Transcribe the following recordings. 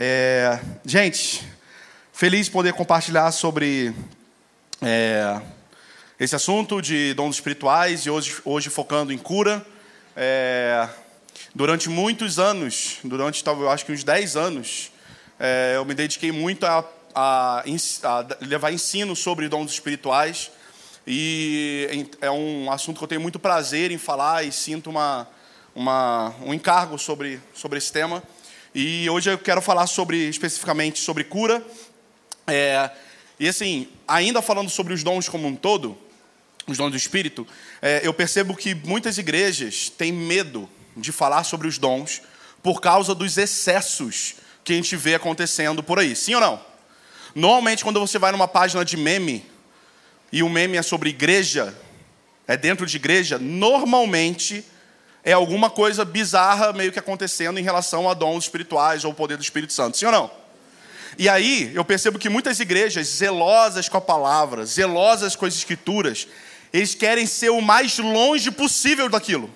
É, gente, feliz de poder compartilhar sobre é, esse assunto de dons espirituais e hoje, hoje focando em cura. É, durante muitos anos, durante talvez acho que uns 10 anos, é, eu me dediquei muito a, a, a, levar ensino sobre dons espirituais. E é um assunto que eu tenho muito prazer em falar e sinto uma, uma, um encargo sobre, sobre esse tema. E hoje eu quero falar sobre especificamente sobre cura. É, e assim, ainda falando sobre os dons como um todo, os dons do Espírito, é, eu percebo que muitas igrejas têm medo de falar sobre os dons por causa dos excessos que a gente vê acontecendo por aí. Sim ou não? Normalmente, quando você vai numa página de meme e o meme é sobre igreja, é dentro de igreja, normalmente é alguma coisa bizarra meio que acontecendo em relação a dons espirituais ou o poder do Espírito Santo. Sim ou não? E aí eu percebo que muitas igrejas, zelosas com a palavra, zelosas com as escrituras, eles querem ser o mais longe possível daquilo.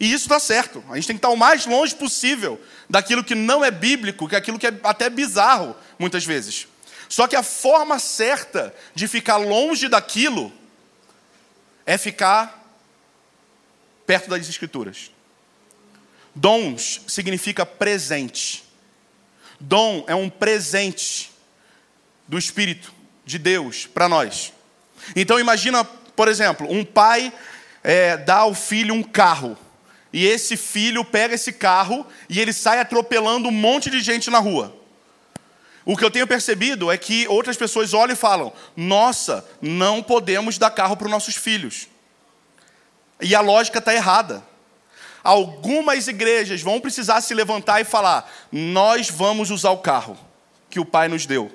E isso está certo. A gente tem que estar o mais longe possível daquilo que não é bíblico, que é aquilo que é até bizarro, muitas vezes. Só que a forma certa de ficar longe daquilo é ficar perto das Escrituras. Dons significa presente. Dom é um presente do Espírito de Deus para nós. Então imagina, por exemplo, um pai é, dá ao filho um carro. E esse filho pega esse carro e ele sai atropelando um monte de gente na rua. O que eu tenho percebido é que outras pessoas olham e falam: Nossa, não podemos dar carro para os nossos filhos. E a lógica está errada. Algumas igrejas vão precisar se levantar e falar: nós vamos usar o carro que o Pai nos deu.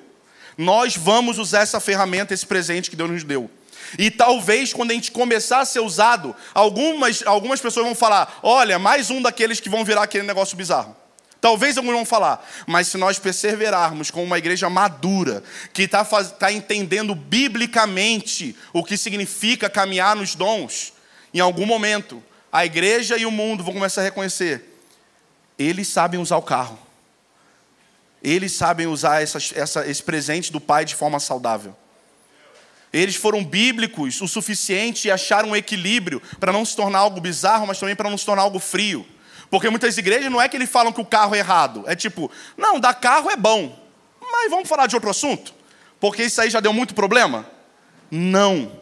Nós vamos usar essa ferramenta, esse presente que Deus nos deu. E talvez quando a gente começar a ser usado, algumas, algumas pessoas vão falar: olha, mais um daqueles que vão virar aquele negócio bizarro. Talvez alguns vão falar, mas se nós perseverarmos com uma igreja madura, que está tá entendendo biblicamente o que significa caminhar nos dons, em algum momento, a igreja e o mundo vão começar a reconhecer: eles sabem usar o carro, eles sabem usar essa, esse presente do Pai de forma saudável. Eles foram bíblicos o suficiente e acharam um equilíbrio para não se tornar algo bizarro, mas também para não se tornar algo frio. Porque muitas igrejas não é que eles falam que o carro é errado, é tipo, não, dar carro é bom, mas vamos falar de outro assunto? Porque isso aí já deu muito problema? Não,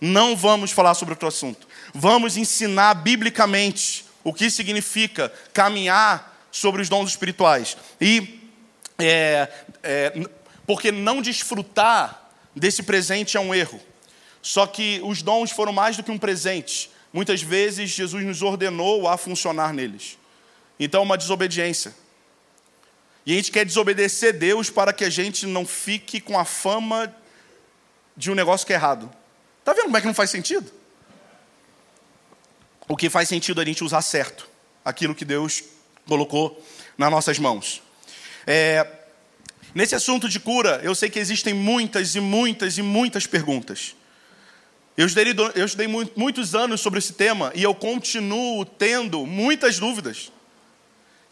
não vamos falar sobre outro assunto vamos ensinar biblicamente o que significa caminhar sobre os dons espirituais. E é, é, porque não desfrutar desse presente é um erro. Só que os dons foram mais do que um presente. Muitas vezes Jesus nos ordenou a funcionar neles. Então, uma desobediência. E a gente quer desobedecer Deus para que a gente não fique com a fama de um negócio que é errado. Está vendo como é que não faz sentido? o que faz sentido a gente usar certo aquilo que Deus colocou nas nossas mãos. É, nesse assunto de cura, eu sei que existem muitas e muitas e muitas perguntas. Eu estudei, eu estudei muitos anos sobre esse tema e eu continuo tendo muitas dúvidas.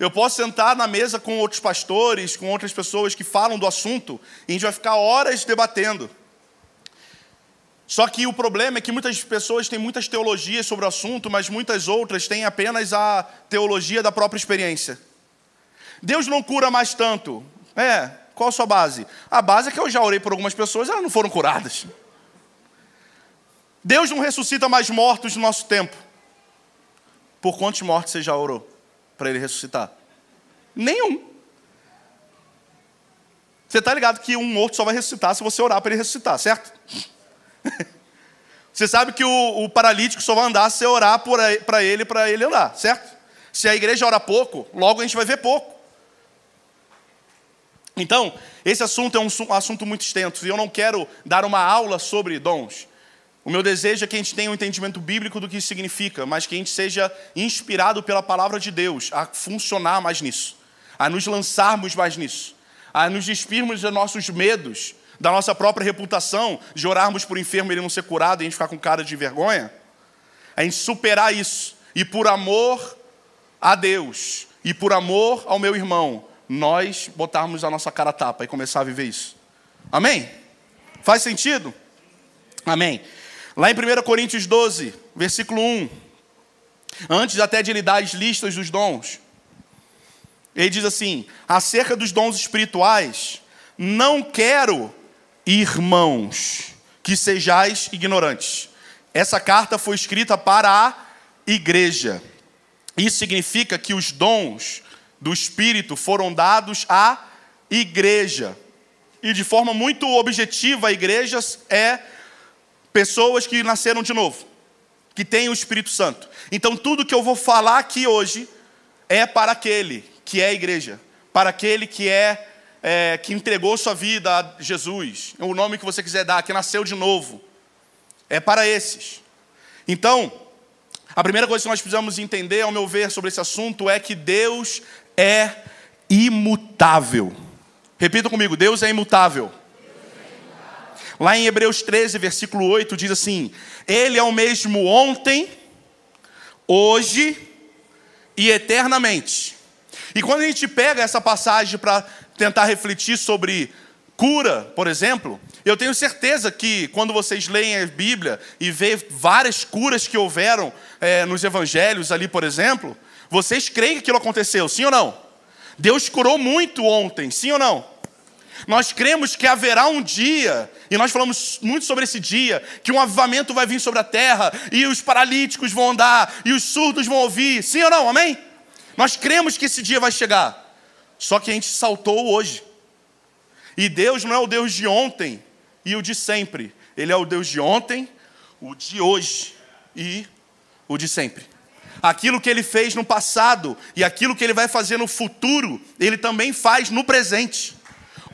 Eu posso sentar na mesa com outros pastores, com outras pessoas que falam do assunto, e a gente vai ficar horas debatendo. Só que o problema é que muitas pessoas têm muitas teologias sobre o assunto, mas muitas outras têm apenas a teologia da própria experiência. Deus não cura mais tanto. É, qual a sua base? A base é que eu já orei por algumas pessoas, elas não foram curadas. Deus não ressuscita mais mortos no nosso tempo. Por quantos mortos você já orou para ele ressuscitar? Nenhum. Você está ligado que um morto só vai ressuscitar se você orar para ele ressuscitar, certo? Você sabe que o, o, paralítico só vai andar se você orar para ele, para ele andar, certo? Se a igreja ora pouco, logo a gente vai ver pouco. Então, esse assunto é um assunto muito extenso e eu não quero dar uma aula sobre dons. O meu desejo é que a gente tenha um entendimento bíblico do que isso significa, mas que a gente seja inspirado pela palavra de Deus a funcionar mais nisso, a nos lançarmos mais nisso, a nos despirmos de nossos medos da nossa própria reputação, de orarmos por enfermo e ele não ser curado e a gente ficar com cara de vergonha, a gente superar isso. E por amor a Deus e por amor ao meu irmão, nós botarmos a nossa cara tapa e começar a viver isso. Amém? Faz sentido? Amém. Lá em 1 Coríntios 12, versículo 1, antes até de ele dar as listas dos dons, ele diz assim: acerca dos dons espirituais, não quero, irmãos, que sejais ignorantes. Essa carta foi escrita para a igreja. Isso significa que os dons do Espírito foram dados à igreja. E de forma muito objetiva, a igreja é pessoas que nasceram de novo, que têm o Espírito Santo. Então, tudo que eu vou falar aqui hoje é para aquele que é a igreja, para aquele que é é, que entregou sua vida a Jesus, o nome que você quiser dar, que nasceu de novo, é para esses. Então, a primeira coisa que nós precisamos entender, ao meu ver, sobre esse assunto é que Deus é imutável. Repita comigo: Deus é imutável. Lá em Hebreus 13, versículo 8, diz assim: Ele é o mesmo ontem, hoje e eternamente. E quando a gente pega essa passagem para tentar refletir sobre cura, por exemplo, eu tenho certeza que quando vocês leem a Bíblia e vê várias curas que houveram é, nos evangelhos ali, por exemplo, vocês creem que aquilo aconteceu, sim ou não? Deus curou muito ontem, sim ou não? Nós cremos que haverá um dia, e nós falamos muito sobre esse dia, que um avivamento vai vir sobre a terra, e os paralíticos vão andar, e os surdos vão ouvir, sim ou não? Amém? Nós cremos que esse dia vai chegar. Só que a gente saltou hoje. E Deus não é o Deus de ontem e o de sempre. Ele é o Deus de ontem, o de hoje e o de sempre. Aquilo que ele fez no passado e aquilo que ele vai fazer no futuro, ele também faz no presente.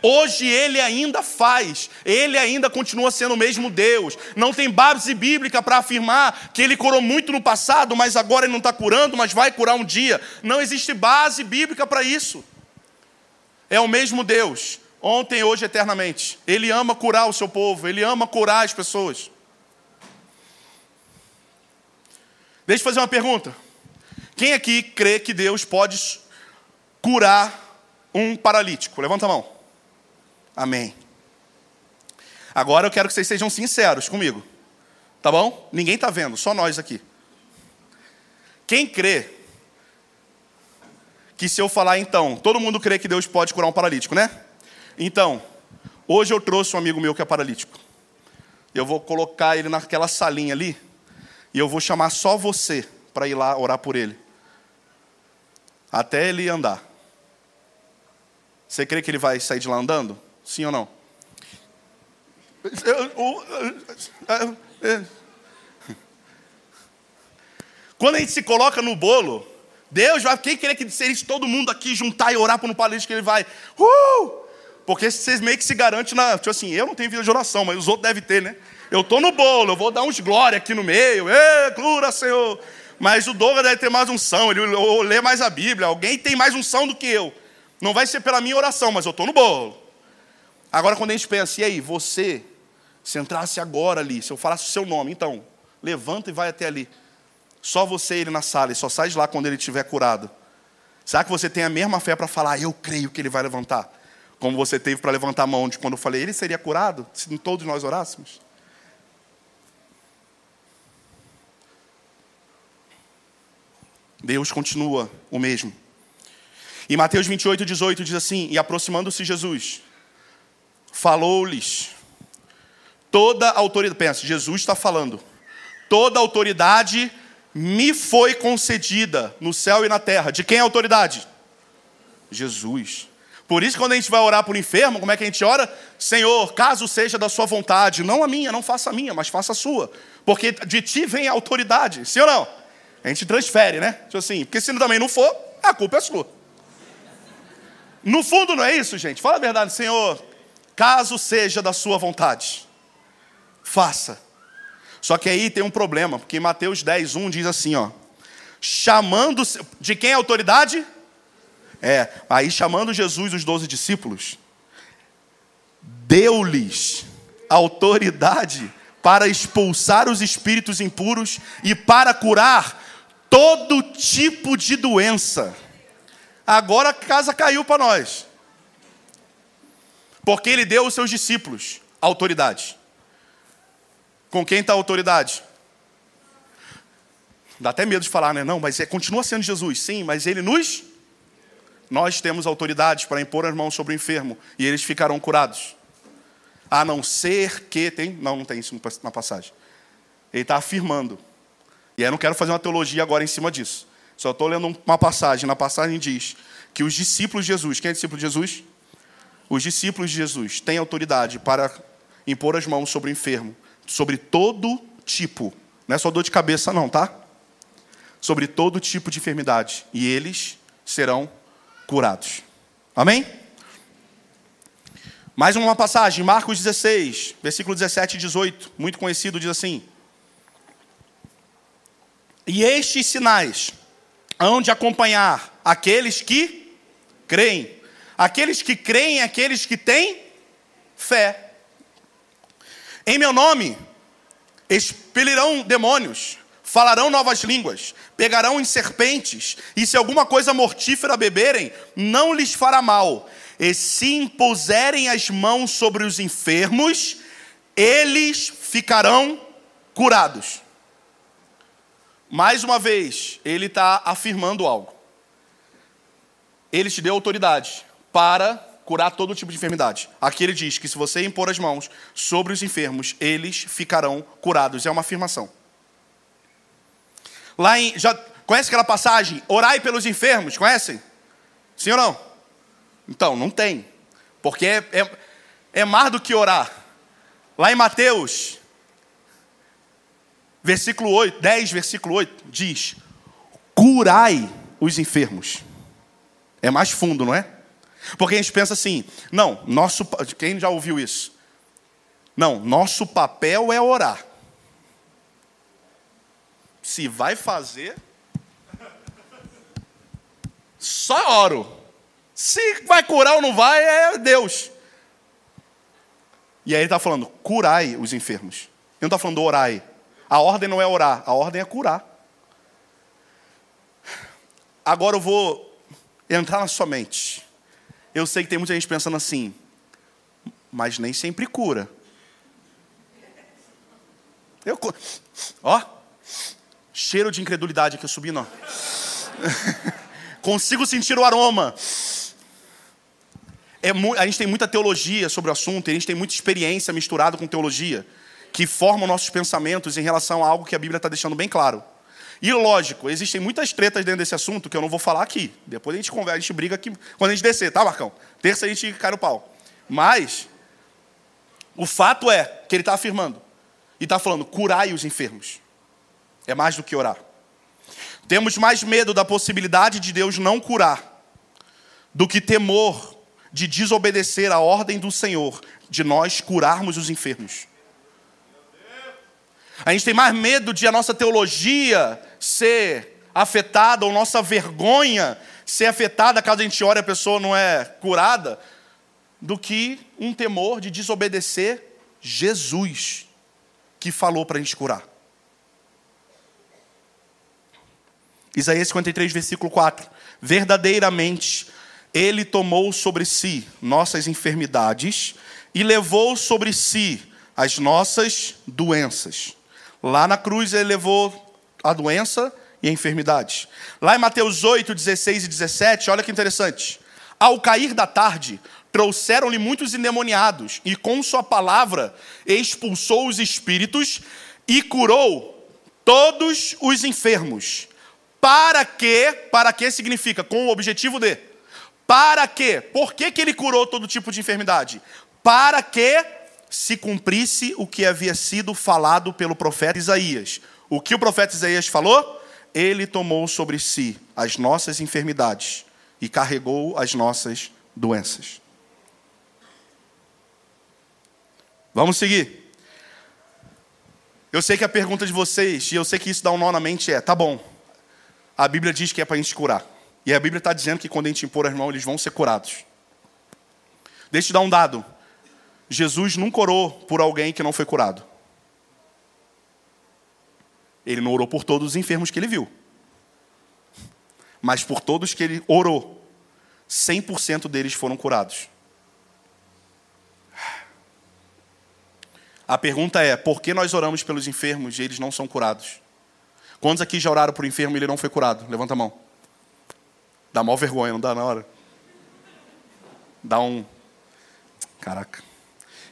Hoje ele ainda faz, ele ainda continua sendo o mesmo Deus. Não tem base bíblica para afirmar que ele curou muito no passado, mas agora ele não está curando, mas vai curar um dia. Não existe base bíblica para isso é o mesmo Deus, ontem, hoje, eternamente. Ele ama curar o seu povo, ele ama curar as pessoas. Deixa eu fazer uma pergunta. Quem aqui crê que Deus pode curar um paralítico? Levanta a mão. Amém. Agora eu quero que vocês sejam sinceros comigo. Tá bom? Ninguém está vendo, só nós aqui. Quem crê que se eu falar então, todo mundo crê que Deus pode curar um paralítico, né? Então, hoje eu trouxe um amigo meu que é paralítico. Eu vou colocar ele naquela salinha ali e eu vou chamar só você para ir lá orar por ele. Até ele andar. Você crê que ele vai sair de lá andando? Sim ou não? Quando a gente se coloca no bolo, Deus vai, quem queria que seria todo mundo aqui juntar e orar para um paralítico que ele vai? Uh! Porque vocês meio que se garantem na. Tipo assim, eu não tenho vida de oração, mas os outros devem ter, né? Eu estou no bolo, eu vou dar uns glória aqui no meio. Ê, cura, Senhor. Mas o Douglas deve ter mais unção, ele lê mais a Bíblia. Alguém tem mais unção do que eu. Não vai ser pela minha oração, mas eu estou no bolo. Agora, quando a gente pensa, e aí, você, se entrasse agora ali, se eu falasse o seu nome, então, levanta e vai até ali. Só você e ele na sala, e só sai de lá quando ele estiver curado. Será que você tem a mesma fé para falar, eu creio que ele vai levantar? Como você teve para levantar a mão de quando eu falei, ele seria curado, se todos nós orássemos? Deus continua o mesmo. Em Mateus 28, 18 diz assim: E aproximando-se Jesus, falou-lhes toda autoridade. Pensa, Jesus está falando. Toda autoridade me foi concedida no céu e na terra. De quem é a autoridade? Jesus. Por isso, quando a gente vai orar por enfermo, como é que a gente ora? Senhor, caso seja da sua vontade, não a minha, não faça a minha, mas faça a sua. Porque de ti vem a autoridade, sim ou não? A gente transfere, né? Tipo assim, porque se também não for, a culpa é sua. No fundo, não é isso, gente? Fala a verdade, Senhor, caso seja da sua vontade, faça. Só que aí tem um problema, porque em Mateus 10, 1 diz assim, ó. Chamando. De quem é a autoridade? É, aí chamando Jesus, os doze discípulos, deu-lhes autoridade para expulsar os espíritos impuros e para curar todo tipo de doença. Agora a casa caiu para nós. Porque ele deu aos seus discípulos autoridade. Com quem está a autoridade? Dá até medo de falar, né? Não, mas é, continua sendo Jesus. Sim, mas ele nos. Nós temos autoridade para impor as mãos sobre o enfermo e eles ficarão curados. A não ser que. Tem? Não, não tem isso na passagem. Ele está afirmando. E eu não quero fazer uma teologia agora em cima disso. Só estou lendo uma passagem. Na passagem diz que os discípulos de Jesus. Quem é discípulo de Jesus? Os discípulos de Jesus têm autoridade para impor as mãos sobre o enfermo, sobre todo tipo. Não é só dor de cabeça, não, tá? Sobre todo tipo de enfermidade. E eles serão curados. Amém? Mais uma passagem, Marcos 16, versículo 17 e 18, muito conhecido, diz assim: E estes sinais hão de acompanhar aqueles que creem. Aqueles que creem, aqueles que têm fé. Em meu nome expelirão demônios, falarão novas línguas, pegarão em serpentes, e se alguma coisa mortífera beberem, não lhes fará mal e se impuserem as mãos sobre os enfermos, eles ficarão curados. Mais uma vez, ele está afirmando algo. Ele te deu autoridade para curar todo tipo de enfermidade. Aqui ele diz que se você impor as mãos sobre os enfermos, eles ficarão curados. É uma afirmação. Lá em. Já, conhece aquela passagem? Orai pelos enfermos, conhecem? Sim ou não? Então, não tem. Porque é, é, é mais do que orar. Lá em Mateus, versículo 8, 10, versículo 8, diz: curai os enfermos. É mais fundo, não é? Porque a gente pensa assim, não, nosso. Quem já ouviu isso? Não, nosso papel é orar. Se vai fazer, só oro. Se vai curar ou não vai, é Deus. E aí ele está falando, curai os enfermos. Ele não está falando orai. A ordem não é orar, a ordem é curar. Agora eu vou entrar na sua mente. Eu sei que tem muita gente pensando assim, mas nem sempre cura. Eu, ó, cheiro de incredulidade aqui subindo, ó. Consigo sentir o aroma é, a gente tem muita teologia sobre o assunto, a gente tem muita experiência misturada com teologia, que formam nossos pensamentos em relação a algo que a Bíblia está deixando bem claro. E lógico, existem muitas tretas dentro desse assunto que eu não vou falar aqui. Depois a gente conversa, a gente briga aqui quando a gente descer, tá, Marcão? Terça a gente cai no pau. Mas o fato é que ele está afirmando e está falando: curai os enfermos. É mais do que orar. Temos mais medo da possibilidade de Deus não curar do que temor de desobedecer a ordem do Senhor, de nós curarmos os enfermos. A gente tem mais medo de a nossa teologia ser afetada, ou nossa vergonha ser afetada caso a gente ore e a pessoa não é curada, do que um temor de desobedecer Jesus, que falou para a gente curar. Isaías 53, versículo 4. Verdadeiramente ele tomou sobre si nossas enfermidades e levou sobre si as nossas doenças. Lá na cruz ele levou a doença e a enfermidade. Lá em Mateus 8, 16 e 17, olha que interessante. Ao cair da tarde, trouxeram-lhe muitos endemoniados, e com sua palavra expulsou os espíritos e curou todos os enfermos. Para que, para que significa? Com o objetivo de para quê? Por que, que ele curou todo tipo de enfermidade? Para que se cumprisse o que havia sido falado pelo profeta Isaías. O que o profeta Isaías falou? Ele tomou sobre si as nossas enfermidades e carregou as nossas doenças. Vamos seguir. Eu sei que a pergunta de vocês, e eu sei que isso dá um nó na mente, é: tá bom, a Bíblia diz que é para a gente curar. E a Bíblia está dizendo que quando a gente impor as mãos, eles vão ser curados. Deixa eu te dar um dado. Jesus nunca orou por alguém que não foi curado. Ele não orou por todos os enfermos que ele viu. Mas por todos que ele orou, 100% deles foram curados. A pergunta é: por que nós oramos pelos enfermos e eles não são curados? Quantos aqui já oraram por enfermo e ele não foi curado? Levanta a mão. Dá mal vergonha, não dá na hora? Dá um. Caraca.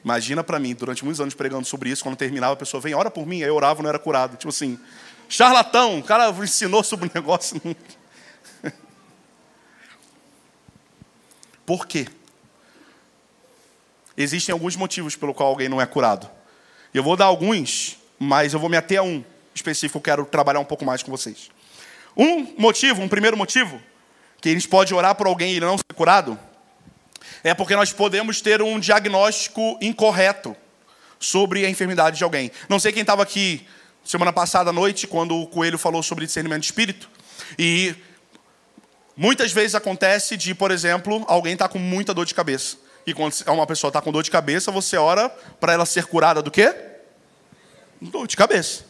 Imagina para mim, durante muitos anos pregando sobre isso, quando terminava, a pessoa vem, ora por mim, aí eu orava não era curado. Tipo assim, charlatão, o cara ensinou sobre o negócio. por quê? Existem alguns motivos pelo qual alguém não é curado. Eu vou dar alguns, mas eu vou me ater a um específico, eu quero trabalhar um pouco mais com vocês. Um motivo, um primeiro motivo, que a gente pode orar por alguém e ele não ser curado, é porque nós podemos ter um diagnóstico incorreto sobre a enfermidade de alguém. Não sei quem estava aqui semana passada à noite, quando o Coelho falou sobre discernimento de espírito, e muitas vezes acontece de, por exemplo, alguém está com muita dor de cabeça. E quando uma pessoa está com dor de cabeça, você ora para ela ser curada do quê? Dor de cabeça.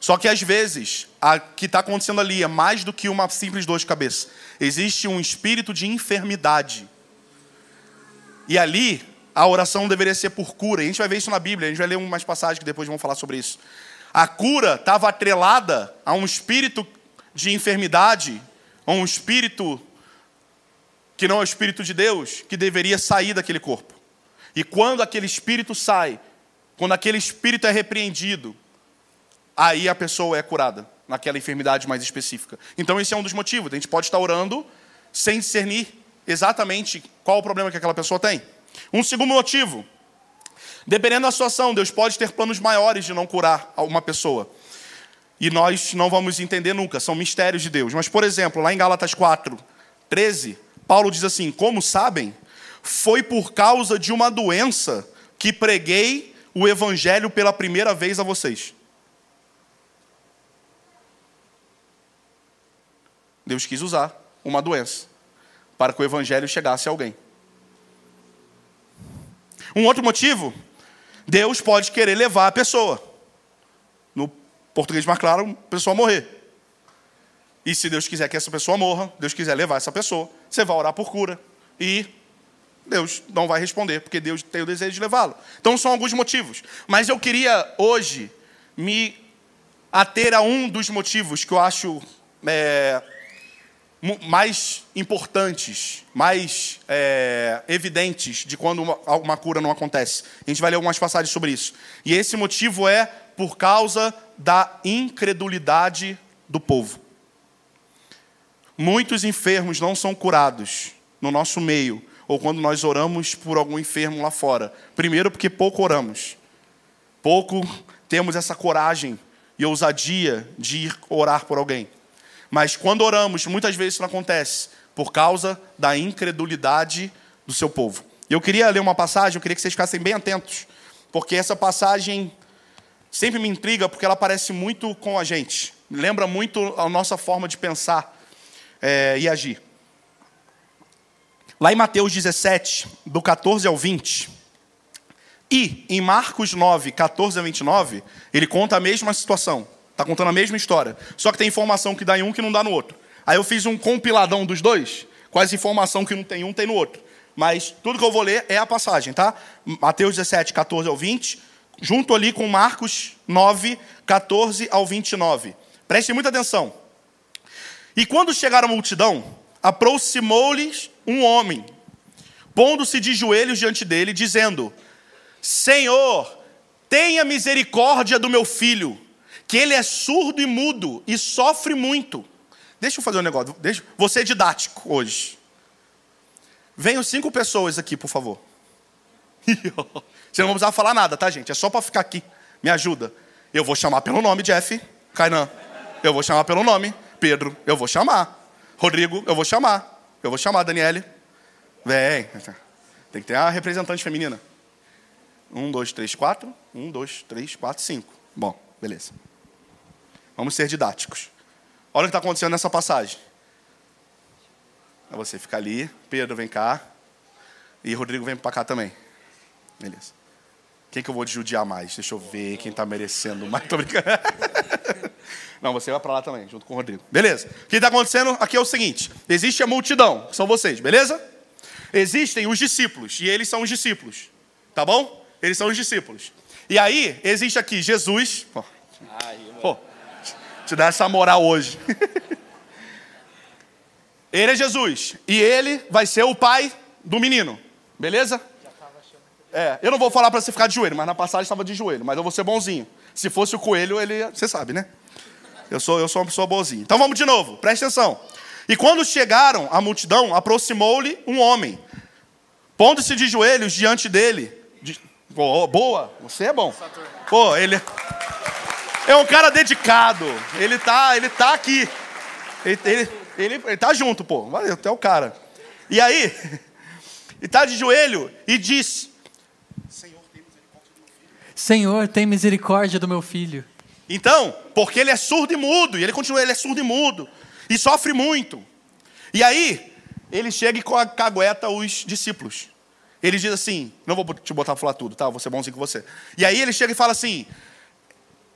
Só que às vezes, o que está acontecendo ali é mais do que uma simples dor de cabeça. Existe um espírito de enfermidade. E ali, a oração deveria ser por cura. E a gente vai ver isso na Bíblia, a gente vai ler umas passagens que depois vão falar sobre isso. A cura estava atrelada a um espírito de enfermidade, a um espírito que não é o Espírito de Deus, que deveria sair daquele corpo. E quando aquele espírito sai, quando aquele espírito é repreendido, aí a pessoa é curada, naquela enfermidade mais específica. Então, esse é um dos motivos. A gente pode estar orando sem discernir exatamente qual o problema que aquela pessoa tem. Um segundo motivo. Dependendo da situação, Deus pode ter planos maiores de não curar uma pessoa. E nós não vamos entender nunca, são mistérios de Deus. Mas, por exemplo, lá em Gálatas 4, 13, Paulo diz assim: Como sabem, foi por causa de uma doença que preguei o evangelho pela primeira vez a vocês. Deus quis usar uma doença para que o evangelho chegasse a alguém. Um outro motivo, Deus pode querer levar a pessoa. No português mais claro, a pessoa morrer. E se Deus quiser que essa pessoa morra, Deus quiser levar essa pessoa, você vai orar por cura. E Deus não vai responder, porque Deus tem o desejo de levá-lo. Então são alguns motivos. Mas eu queria hoje me ater a um dos motivos que eu acho é, mais importantes, mais é, evidentes de quando uma, uma cura não acontece. A gente vai ler algumas passagens sobre isso. E esse motivo é por causa da incredulidade do povo. Muitos enfermos não são curados no nosso meio, ou quando nós oramos por algum enfermo lá fora. Primeiro, porque pouco oramos. Pouco temos essa coragem e ousadia de ir orar por alguém. Mas quando oramos, muitas vezes isso não acontece, por causa da incredulidade do seu povo. Eu queria ler uma passagem, eu queria que vocês ficassem bem atentos, porque essa passagem sempre me intriga, porque ela parece muito com a gente. Lembra muito a nossa forma de pensar é, e agir. Lá em Mateus 17, do 14 ao 20, e em Marcos 9, 14 a 29, ele conta a mesma situação. Está contando a mesma história. Só que tem informação que dá em um que não dá no outro. Aí eu fiz um compiladão dos dois, com as informação que não tem um, tem no outro. Mas tudo que eu vou ler é a passagem, tá? Mateus 17, 14 ao 20, junto ali com Marcos 9, 14 ao 29. Prestem muita atenção. E quando chegaram a multidão, aproximou-lhes um homem, pondo-se de joelhos diante dele, dizendo: Senhor, tenha misericórdia do meu filho, que ele é surdo e mudo e sofre muito. Deixa eu fazer um negócio, deixa, vou ser didático hoje. Venham cinco pessoas aqui, por favor. Você não vai precisar falar nada, tá, gente? É só para ficar aqui. Me ajuda. Eu vou chamar pelo nome, Jeff. Kainan. Eu vou chamar pelo nome. Pedro, eu vou chamar. Rodrigo, eu vou chamar. Eu vou chamar, Daniele. Vem. Tem que ter a representante feminina. Um, dois, três, quatro. Um, dois, três, quatro, cinco. Bom, beleza. Vamos ser didáticos. Olha o que está acontecendo nessa passagem. Você fica ali, Pedro vem cá, e Rodrigo vem para cá também. Beleza. Quem que eu vou judiar mais? Deixa eu ver quem está merecendo mais. Tô brincando. Não, você vai para lá também, junto com o Rodrigo. Beleza. O que está acontecendo aqui é o seguinte: existe a multidão, que são vocês, beleza? Existem os discípulos, e eles são os discípulos. Tá bom? Eles são os discípulos. E aí, existe aqui Jesus. Pô, pô te dar essa moral hoje. ele é Jesus. E ele vai ser o pai do menino. Beleza? É, eu não vou falar para você ficar de joelho, mas na passagem estava de joelho, mas eu vou ser bonzinho. Se fosse o coelho, ele. Você sabe, né? Eu sou, eu sou uma pessoa boazinha. Então vamos de novo, preste atenção. E quando chegaram a multidão, aproximou-lhe um homem, pondo-se de joelhos diante dele. De, boa, você é bom. Pô, ele é um cara dedicado. Ele tá, ele tá aqui. Ele, ele, ele, ele tá junto, pô. Valeu, até o cara. E aí, ele tá de joelho e diz: Senhor, tem misericórdia do meu filho. Então, porque ele é surdo e mudo, e ele continua, ele é surdo e mudo, e sofre muito. E aí, ele chega e cagueta os discípulos. Ele diz assim: Não vou te botar para falar tudo, tá? Vou ser bonzinho com você. E aí ele chega e fala assim: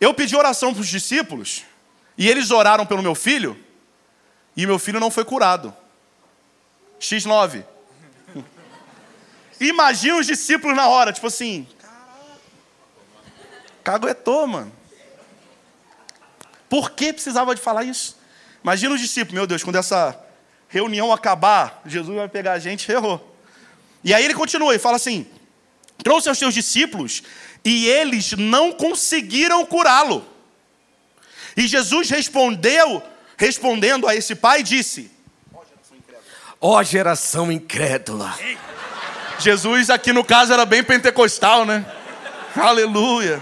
Eu pedi oração para os discípulos, e eles oraram pelo meu filho, e meu filho não foi curado. X9. Imagina os discípulos na hora, tipo assim: Caguetou, mano. Por que precisava de falar isso? Imagina os discípulos, meu Deus, quando essa reunião acabar, Jesus vai pegar a gente, errou. E aí ele continua e fala assim: trouxe aos seus discípulos e eles não conseguiram curá-lo. E Jesus respondeu, respondendo a esse pai, disse: Ó oh, geração incrédula. Jesus aqui no caso era bem pentecostal, né? Aleluia.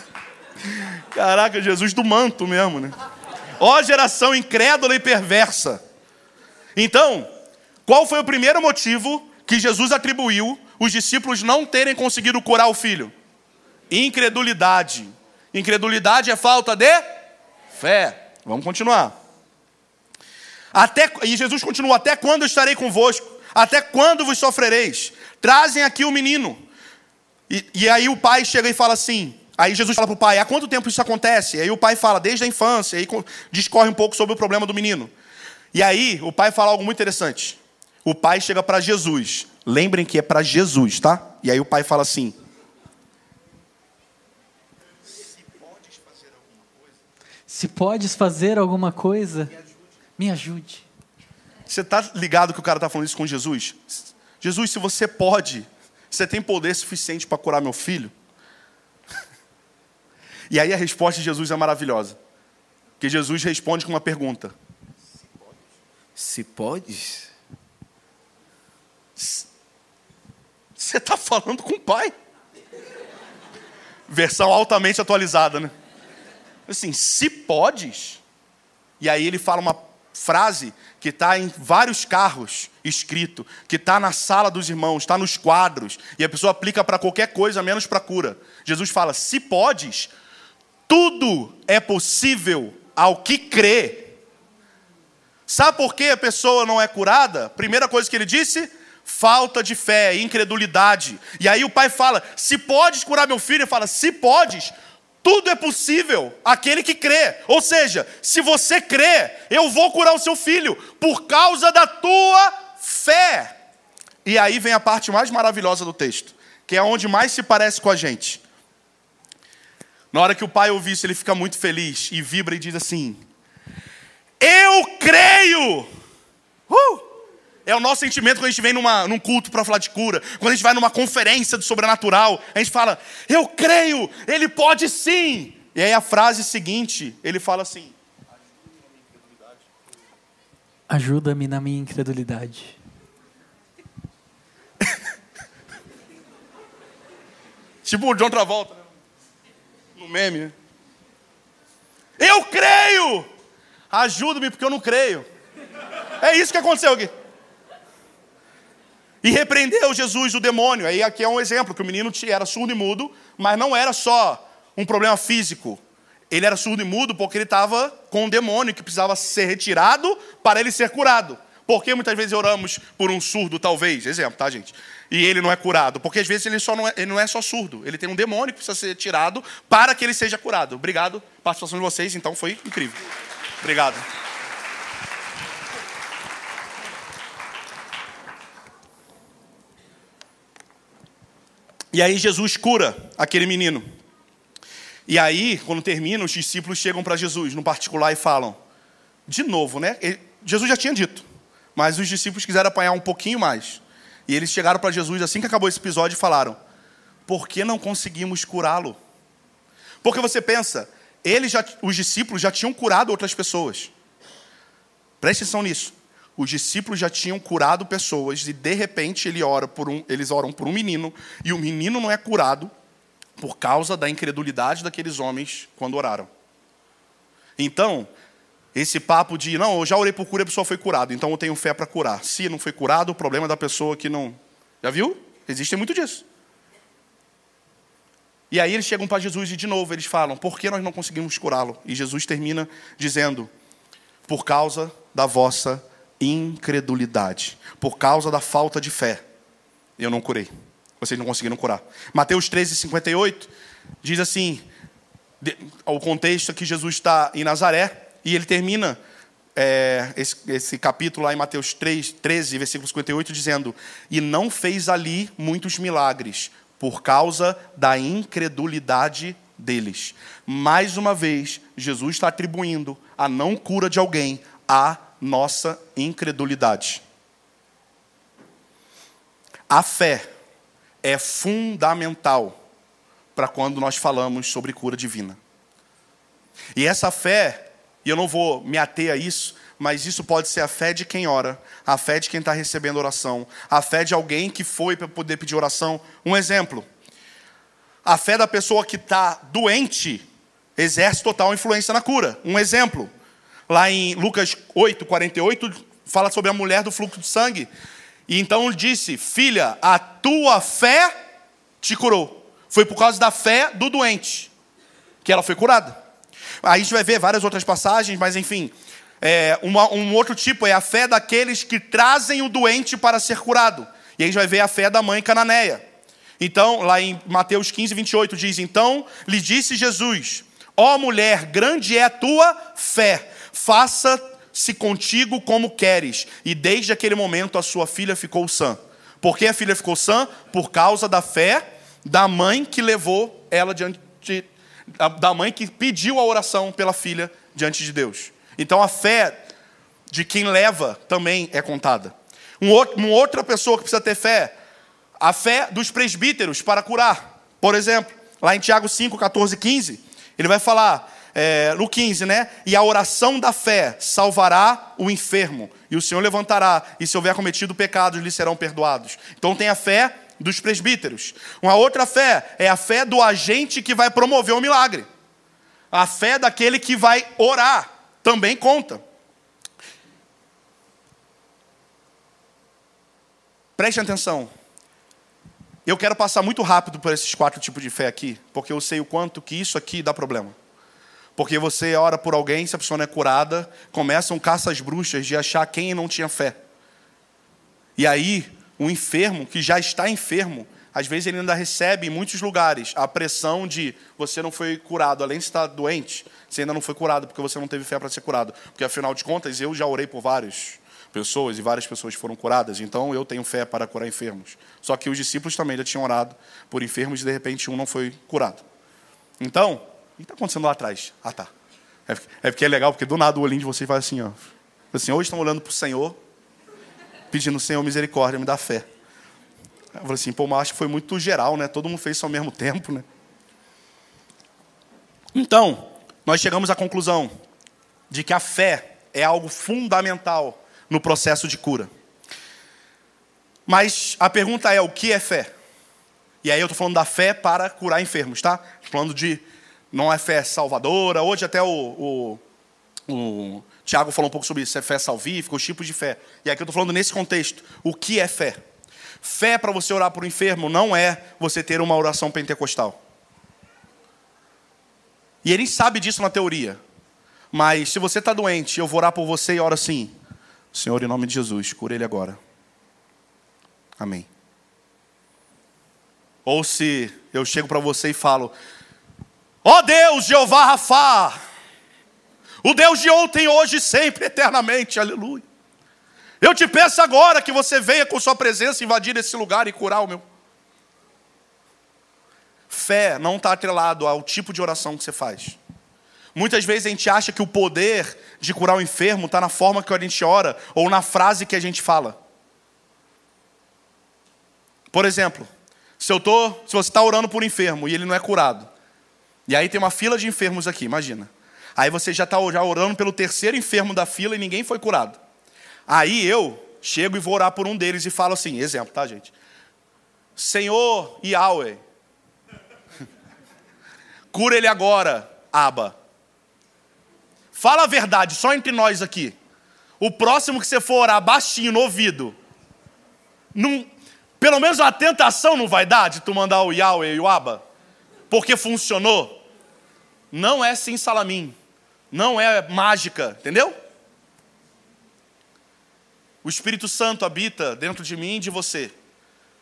Caraca, Jesus do manto mesmo, né? Ó geração incrédula e perversa. Então, qual foi o primeiro motivo que Jesus atribuiu os discípulos não terem conseguido curar o filho? Incredulidade. Incredulidade é falta de fé. Vamos continuar. Até, e Jesus continua: Até quando estarei convosco? Até quando vos sofrereis? Trazem aqui o menino. E, e aí o pai chega e fala assim: Aí Jesus fala para o pai: há quanto tempo isso acontece? Aí o pai fala: desde a infância. Aí discorre um pouco sobre o problema do menino. E aí o pai fala algo muito interessante. O pai chega para Jesus. Lembrem que é para Jesus, tá? E aí o pai fala assim: Se podes fazer alguma coisa, Se podes fazer alguma coisa me ajude. Você está ligado que o cara está falando isso com Jesus? Jesus, se você pode, você tem poder suficiente para curar meu filho? E aí a resposta de Jesus é maravilhosa. Que Jesus responde com uma pergunta: Se podes? Você está falando com o Pai. Versão altamente atualizada, né? Assim, se podes. E aí ele fala uma frase que está em vários carros escrito, que está na sala dos irmãos, está nos quadros, e a pessoa aplica para qualquer coisa menos para cura. Jesus fala: se podes, tudo é possível ao que crê. Sabe por que a pessoa não é curada? Primeira coisa que ele disse: falta de fé, incredulidade. E aí o pai fala: se podes curar meu filho, ele fala: se podes, tudo é possível aquele que crê. Ou seja, se você crê, eu vou curar o seu filho por causa da tua fé. E aí vem a parte mais maravilhosa do texto, que é onde mais se parece com a gente. Na hora que o pai ouve isso, ele fica muito feliz e vibra e diz assim: Eu creio! Uh! É o nosso sentimento quando a gente vem numa, num culto para falar de cura, quando a gente vai numa conferência do sobrenatural, a gente fala: Eu creio, ele pode sim! E aí a frase seguinte, ele fala assim: Ajuda-me na minha incredulidade. tipo o John Travolta no meme. Né? Eu creio! Ajuda-me porque eu não creio. É isso que aconteceu aqui. E repreendeu Jesus o demônio. Aí aqui é um exemplo, que o menino era surdo e mudo, mas não era só um problema físico. Ele era surdo e mudo porque ele estava com um demônio que precisava ser retirado para ele ser curado. Por que muitas vezes oramos por um surdo, talvez? Exemplo, tá, gente? E ele não é curado. Porque às vezes ele, só não, é, ele não é só surdo. Ele tem um demônio que precisa ser tirado para que ele seja curado. Obrigado. Participação de vocês, então, foi incrível. Obrigado. E aí Jesus cura aquele menino. E aí, quando termina, os discípulos chegam para Jesus, no particular, e falam: de novo, né? Jesus já tinha dito, mas os discípulos quiseram apanhar um pouquinho mais. E eles chegaram para Jesus assim que acabou esse episódio e falaram: por que não conseguimos curá-lo? Porque você pensa, eles já, os discípulos já tinham curado outras pessoas. Preste atenção nisso. Os discípulos já tinham curado pessoas e de repente ele ora por um, eles oram por um menino e o menino não é curado por causa da incredulidade daqueles homens quando oraram. Então, esse papo de, não, eu já orei por cura e a pessoa foi curada, então eu tenho fé para curar. Se não foi curado, o problema é da pessoa que não. Já viu? Existe muito disso. E aí eles chegam para Jesus e de novo eles falam: por que nós não conseguimos curá-lo? E Jesus termina dizendo: por causa da vossa incredulidade, por causa da falta de fé, eu não curei. Vocês não conseguiram curar. Mateus 13, 58 diz assim: o contexto é que Jesus está em Nazaré e ele termina é, esse, esse, capítulo lá em Mateus 3, 13, versículo 58, dizendo: E não fez ali muitos milagres, por causa da incredulidade deles. Mais uma vez, Jesus está atribuindo a não cura de alguém à nossa incredulidade. A fé é fundamental para quando nós falamos sobre cura divina. E essa fé e eu não vou me ater a isso, mas isso pode ser a fé de quem ora, a fé de quem está recebendo oração, a fé de alguém que foi para poder pedir oração. Um exemplo: a fé da pessoa que está doente exerce total influência na cura. Um exemplo, lá em Lucas 8, 48, fala sobre a mulher do fluxo de sangue. E então ele disse: Filha, a tua fé te curou. Foi por causa da fé do doente que ela foi curada. Aí a gente vai ver várias outras passagens, mas enfim. É, uma, um outro tipo é a fé daqueles que trazem o doente para ser curado. E a gente vai ver a fé da mãe cananeia. Então, lá em Mateus 15, 28, diz: Então lhe disse Jesus: Ó mulher, grande é a tua fé, faça-se contigo como queres. E desde aquele momento a sua filha ficou sã. Por que a filha ficou sã? Por causa da fé da mãe que levou ela diante da mãe que pediu a oração pela filha diante de Deus. Então a fé de quem leva também é contada. Um outro, uma outra pessoa que precisa ter fé, a fé dos presbíteros para curar. Por exemplo, lá em Tiago 5, 14, 15, ele vai falar, é, no 15, né? E a oração da fé salvará o enfermo, e o Senhor levantará, e se houver cometido pecados, lhe serão perdoados. Então tem a fé dos presbíteros. Uma outra fé é a fé do agente que vai promover o milagre. A fé daquele que vai orar também conta. Preste atenção. Eu quero passar muito rápido por esses quatro tipos de fé aqui, porque eu sei o quanto que isso aqui dá problema. Porque você ora por alguém, se a pessoa não é curada, começam caças bruxas de achar quem não tinha fé. E aí, um enfermo que já está enfermo, às vezes ele ainda recebe em muitos lugares a pressão de você não foi curado, além de estar doente, você ainda não foi curado porque você não teve fé para ser curado. Porque afinal de contas, eu já orei por várias pessoas e várias pessoas foram curadas, então eu tenho fé para curar enfermos. Só que os discípulos também já tinham orado por enfermos e de repente um não foi curado. Então, o que está acontecendo lá atrás? Ah, tá. É, é porque é legal, porque do nada o olhinho de vocês vai assim, ó. Assim, hoje estão olhando para o Senhor, pedindo, Senhor, misericórdia, me dá fé. Eu falei assim, pô, mas acho que foi muito geral, né? Todo mundo fez isso ao mesmo tempo, né? Então, nós chegamos à conclusão de que a fé é algo fundamental no processo de cura. Mas a pergunta é: o que é fé? E aí eu estou falando da fé para curar enfermos, tá? Estou falando de. Não é fé salvadora. Hoje até o, o, o Tiago falou um pouco sobre isso, é fé salvífica, os tipos de fé. E aqui eu estou falando nesse contexto. O que é fé? Fé para você orar por um enfermo não é você ter uma oração pentecostal. E ele sabe disso na teoria. Mas se você está doente, eu vou orar por você e ora assim. Senhor, em nome de Jesus, cura ele agora. Amém. Ou se eu chego para você e falo: Ó oh Deus, Jeová Rafá, o Deus de ontem, hoje e sempre, eternamente, aleluia. Eu te peço agora que você venha com Sua presença invadir esse lugar e curar o meu. Fé não está atrelado ao tipo de oração que você faz. Muitas vezes a gente acha que o poder de curar o enfermo está na forma que a gente ora ou na frase que a gente fala. Por exemplo, se eu tô, se você está orando por um enfermo e ele não é curado, e aí tem uma fila de enfermos aqui, imagina. Aí você já está já orando pelo terceiro enfermo da fila e ninguém foi curado. Aí eu chego e vou orar por um deles e falo assim, exemplo, tá, gente? Senhor Yahweh, cura ele agora, Aba. Fala a verdade, só entre nós aqui. O próximo que você for orar baixinho no ouvido, pelo menos uma tentação não vai dar de tu mandar o Yahweh e o Aba? Porque funcionou? Não é sim salamim. Não é mágica, entendeu? O Espírito Santo habita dentro de mim e de você.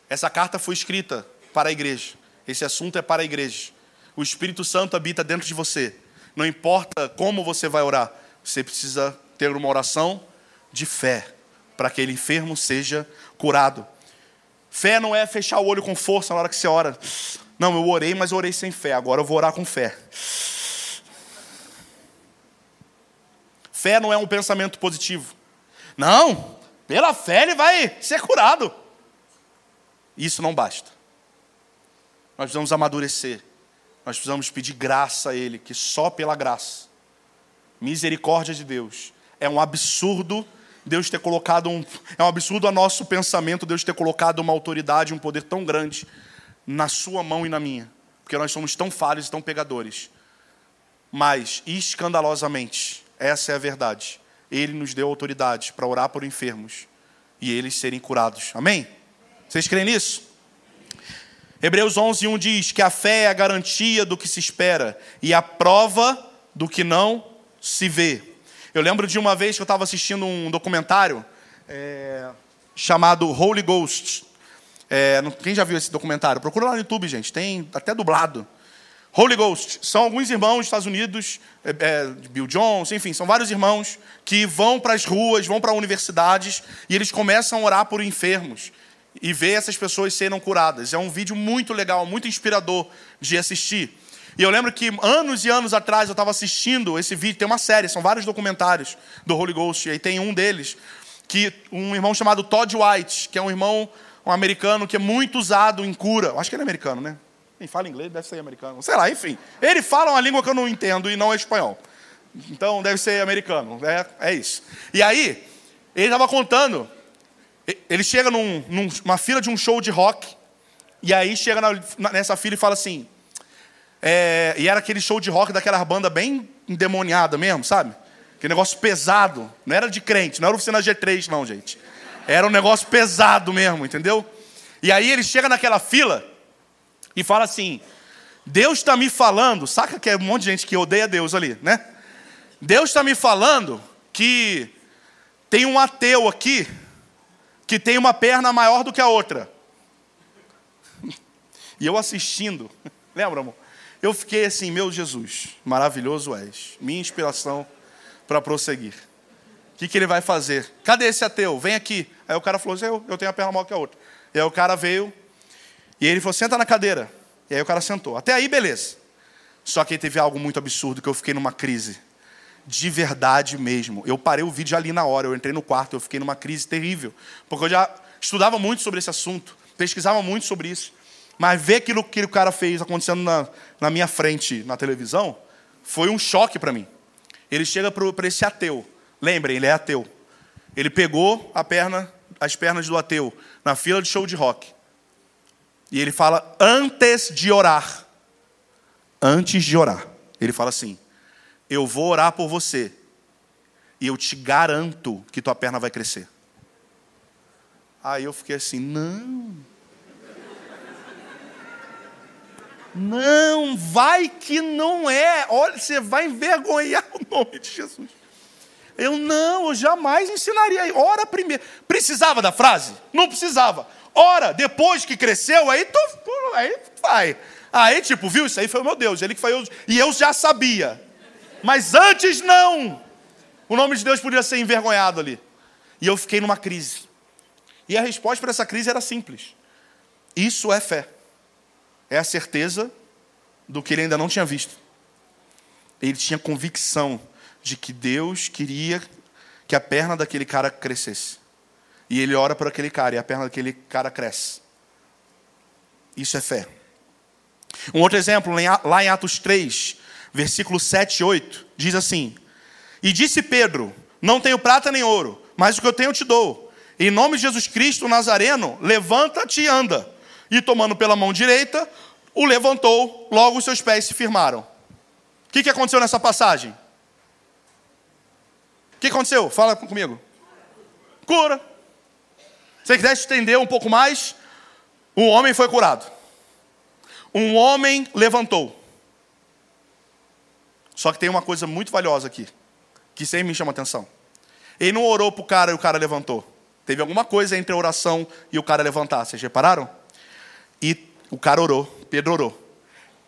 Essa carta foi escrita para a igreja. Esse assunto é para a igreja. O Espírito Santo habita dentro de você. Não importa como você vai orar, você precisa ter uma oração de fé para que aquele enfermo seja curado. Fé não é fechar o olho com força na hora que você ora. Não, eu orei, mas eu orei sem fé. Agora eu vou orar com fé. Fé não é um pensamento positivo. Não, pela fé ele vai ser curado. Isso não basta. Nós precisamos amadurecer. Nós precisamos pedir graça a Ele, que só pela graça, misericórdia de Deus, é um absurdo Deus ter colocado um. É um absurdo a nosso pensamento Deus ter colocado uma autoridade, um poder tão grande na sua mão e na minha. Porque nós somos tão falhos e tão pegadores. Mas, escandalosamente, essa é a verdade. Ele nos deu autoridade para orar por enfermos e eles serem curados. Amém? Vocês creem nisso? Hebreus 11, 1 diz que a fé é a garantia do que se espera e a prova do que não se vê. Eu lembro de uma vez que eu estava assistindo um documentário é, chamado Holy Ghost. É, quem já viu esse documentário? Procura lá no YouTube, gente. Tem até dublado. Holy Ghost são alguns irmãos dos Estados Unidos, é, é Bill Jones, enfim, são vários irmãos que vão para as ruas, vão para universidades e eles começam a orar por enfermos e ver essas pessoas serem curadas. É um vídeo muito legal, muito inspirador de assistir. E eu lembro que anos e anos atrás eu estava assistindo esse vídeo, tem uma série, são vários documentários do Holy Ghost, e aí tem um deles, que um irmão chamado Todd White, que é um irmão um americano que é muito usado em cura. Acho que ele é americano, né? Quem fala inglês deve ser americano. Sei lá, enfim. Ele fala uma língua que eu não entendo e não é espanhol. Então deve ser americano. É, é isso. E aí, ele estava contando. Ele chega num, numa fila de um show de rock. E aí chega na, nessa fila e fala assim: é, e era aquele show de rock daquela banda bem endemoniada mesmo, sabe? Aquele negócio pesado. Não era de crente, não era oficina G3, não, gente. Era um negócio pesado mesmo, entendeu? E aí ele chega naquela fila e fala assim: Deus está me falando, saca que é um monte de gente que odeia Deus ali, né? Deus está me falando que tem um ateu aqui que tem uma perna maior do que a outra. E eu assistindo, lembra, amor? Eu fiquei assim, meu Jesus, maravilhoso és, minha inspiração para prosseguir. O que, que ele vai fazer? Cadê esse ateu? Vem aqui. Aí o cara falou assim, eu, eu tenho a perna maior que a outra. E aí o cara veio, e ele falou, senta na cadeira. E aí o cara sentou. Até aí, beleza. Só que aí teve algo muito absurdo, que eu fiquei numa crise. De verdade mesmo. Eu parei o vídeo ali na hora, eu entrei no quarto, eu fiquei numa crise terrível. Porque eu já estudava muito sobre esse assunto, pesquisava muito sobre isso. Mas ver aquilo que o cara fez acontecendo na, na minha frente na televisão foi um choque para mim. Ele chega para esse ateu. Lembrem, ele é ateu. Ele pegou perna, as pernas do ateu na fila de show de rock. E ele fala antes de orar. Antes de orar. Ele fala assim: Eu vou orar por você. E eu te garanto que tua perna vai crescer. Aí eu fiquei assim: Não. Não, vai que não é. Olha, você vai envergonhar o nome de Jesus. Eu não, eu jamais ensinaria. Ora primeiro. Precisava da frase? Não precisava. Ora, depois que cresceu, aí, tô, aí vai. Aí, tipo, viu? Isso aí foi o meu Deus. Ele que foi eu. E eu já sabia. Mas antes não. O nome de Deus podia ser envergonhado ali. E eu fiquei numa crise. E a resposta para essa crise era simples. Isso é fé. É a certeza do que ele ainda não tinha visto. Ele tinha convicção de que Deus queria que a perna daquele cara crescesse. E ele ora por aquele cara e a perna daquele cara cresce. Isso é fé. Um outro exemplo, lá em Atos 3, versículo 7 e 8, diz assim: E disse Pedro: Não tenho prata nem ouro, mas o que eu tenho eu te dou. Em nome de Jesus Cristo Nazareno, levanta-te e anda. E tomando pela mão direita, o levantou, logo os seus pés se firmaram. O que, que aconteceu nessa passagem? O que aconteceu? Fala comigo. Cura. Se você quiser estender um pouco mais, o homem foi curado. Um homem levantou. Só que tem uma coisa muito valiosa aqui, que sempre me chama atenção. Ele não orou para o cara e o cara levantou. Teve alguma coisa entre a oração e o cara levantar. Vocês repararam? E o cara orou, Pedro orou.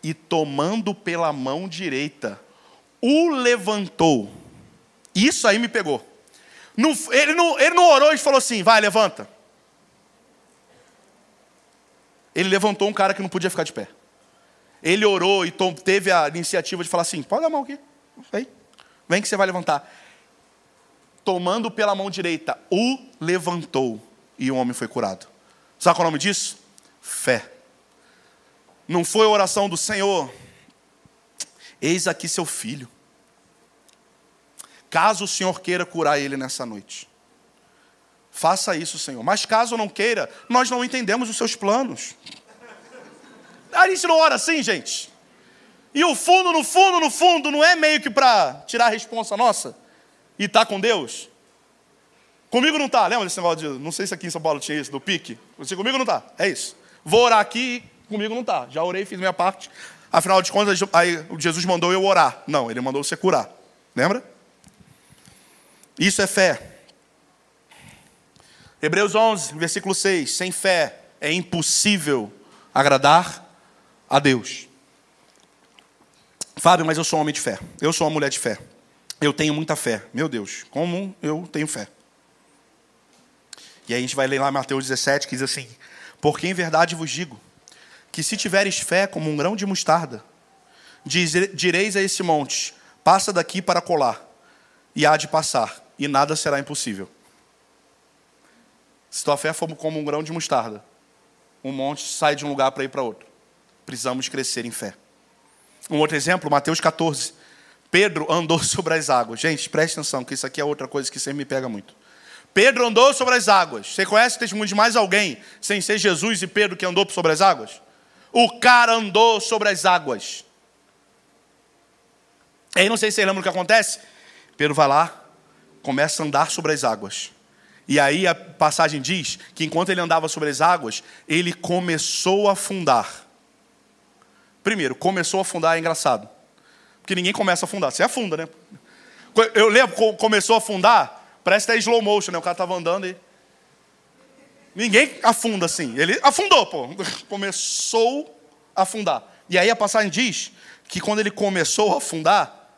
E tomando pela mão direita, o levantou. Isso aí me pegou. Não, ele, não, ele não orou e falou assim: vai, levanta. Ele levantou um cara que não podia ficar de pé. Ele orou e teve a iniciativa de falar assim: pode dar a mão aqui. Vem, vem que você vai levantar. Tomando pela mão direita, o levantou e o homem foi curado. Sabe qual é o nome disso? Fé. Não foi a oração do Senhor. Eis aqui seu filho. Caso o Senhor queira curar ele nessa noite. Faça isso, Senhor. Mas caso não queira, nós não entendemos os seus planos. A gente não ora assim, gente. E o fundo, no fundo, no fundo, não é meio que para tirar a responsa nossa e tá com Deus? Comigo não tá. Lembra desse negócio de. Não sei se aqui em São Paulo tinha isso, do pique. Você comigo não tá. É isso. Vou orar aqui comigo não tá. Já orei, fiz minha parte. Afinal de contas, aí Jesus mandou eu orar. Não, ele mandou você curar. Lembra? Isso é fé. Hebreus 11, versículo 6. Sem fé é impossível agradar a Deus. Fábio, mas eu sou um homem de fé. Eu sou uma mulher de fé. Eu tenho muita fé. Meu Deus, como eu tenho fé. E aí a gente vai ler lá Mateus 17, que diz assim: Porque em verdade vos digo, que se tiveres fé como um grão de mostarda, direis a esse monte: passa daqui para colar, e há de passar, e nada será impossível. Se tua fé for como um grão de mostarda, um monte sai de um lugar para ir para outro. Precisamos crescer em fé. Um outro exemplo, Mateus 14. Pedro andou sobre as águas. Gente, preste atenção, que isso aqui é outra coisa que sempre me pega muito. Pedro andou sobre as águas. Você conhece o testemunho de mais alguém, sem ser Jesus e Pedro, que andou sobre as águas? O cara andou sobre as águas. Aí não sei se você lembra o que acontece. Pedro vai lá, começa a andar sobre as águas. E aí a passagem diz que enquanto ele andava sobre as águas, ele começou a afundar. Primeiro, começou a afundar é engraçado. Porque ninguém começa a afundar. Você afunda, né? Eu lembro, começou a afundar, parece até slow motion, né? O cara estava andando e Ninguém afunda assim. Ele afundou, pô. Começou a afundar. E aí a passagem diz que quando ele começou a afundar,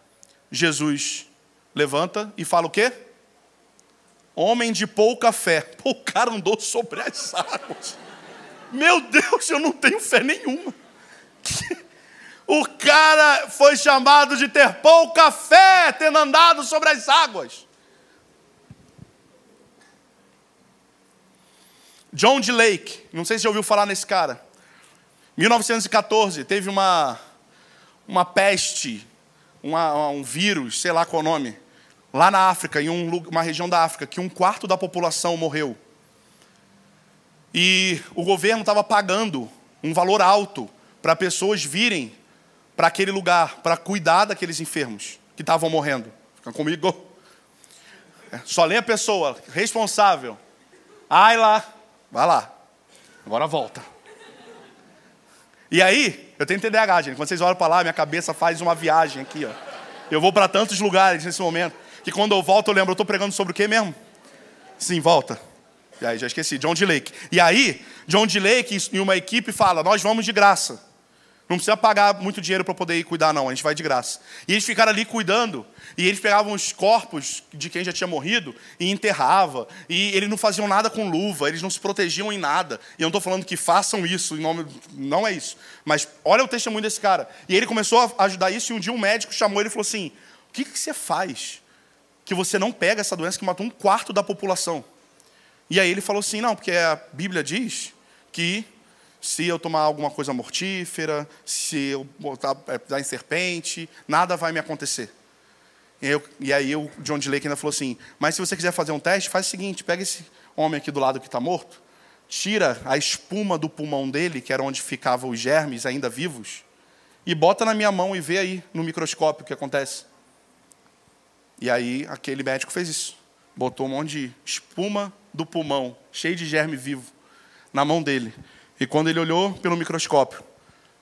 Jesus levanta e fala o quê? Homem de pouca fé. Pô, o cara andou sobre as águas. Meu Deus, eu não tenho fé nenhuma. O cara foi chamado de ter pouca fé, tendo andado sobre as águas. John D. Lake, não sei se já ouviu falar nesse cara. 1914, teve uma, uma peste, uma, um vírus, sei lá qual o nome, lá na África, em um, uma região da África, que um quarto da população morreu. E o governo estava pagando um valor alto para pessoas virem para aquele lugar, para cuidar daqueles enfermos que estavam morrendo. Fica comigo. É, só lê a pessoa responsável. Ai lá, Vai lá. Agora volta. E aí, eu tenho TDAH, gente. Quando vocês olham para lá, minha cabeça faz uma viagem aqui, ó. Eu vou para tantos lugares nesse momento. Que quando eu volto eu lembro, eu estou pregando sobre o quê mesmo? Sim, volta. E aí já esqueci, John D. Lake. E aí, John D. Lake e uma equipe fala: nós vamos de graça. Não precisa pagar muito dinheiro para poder ir cuidar, não. A gente vai de graça. E eles ficaram ali cuidando. E eles pegavam os corpos de quem já tinha morrido e enterrava. E eles não faziam nada com luva, eles não se protegiam em nada. E eu não estou falando que façam isso, nome... não é isso. Mas olha o testemunho desse cara. E ele começou a ajudar isso. E um dia um médico chamou ele e falou assim: O que, que você faz que você não pega essa doença que matou um quarto da população? E aí ele falou assim: Não, porque a Bíblia diz que se eu tomar alguma coisa mortífera, se eu botar é, em serpente, nada vai me acontecer. E, eu, e aí o John. Lake ainda falou assim, mas se você quiser fazer um teste, faz o seguinte, pega esse homem aqui do lado que está morto, tira a espuma do pulmão dele, que era onde ficavam os germes ainda vivos, e bota na minha mão e vê aí no microscópio o que acontece. E aí aquele médico fez isso. Botou um monte de espuma do pulmão, cheio de germe vivo, na mão dele. E quando ele olhou pelo microscópio,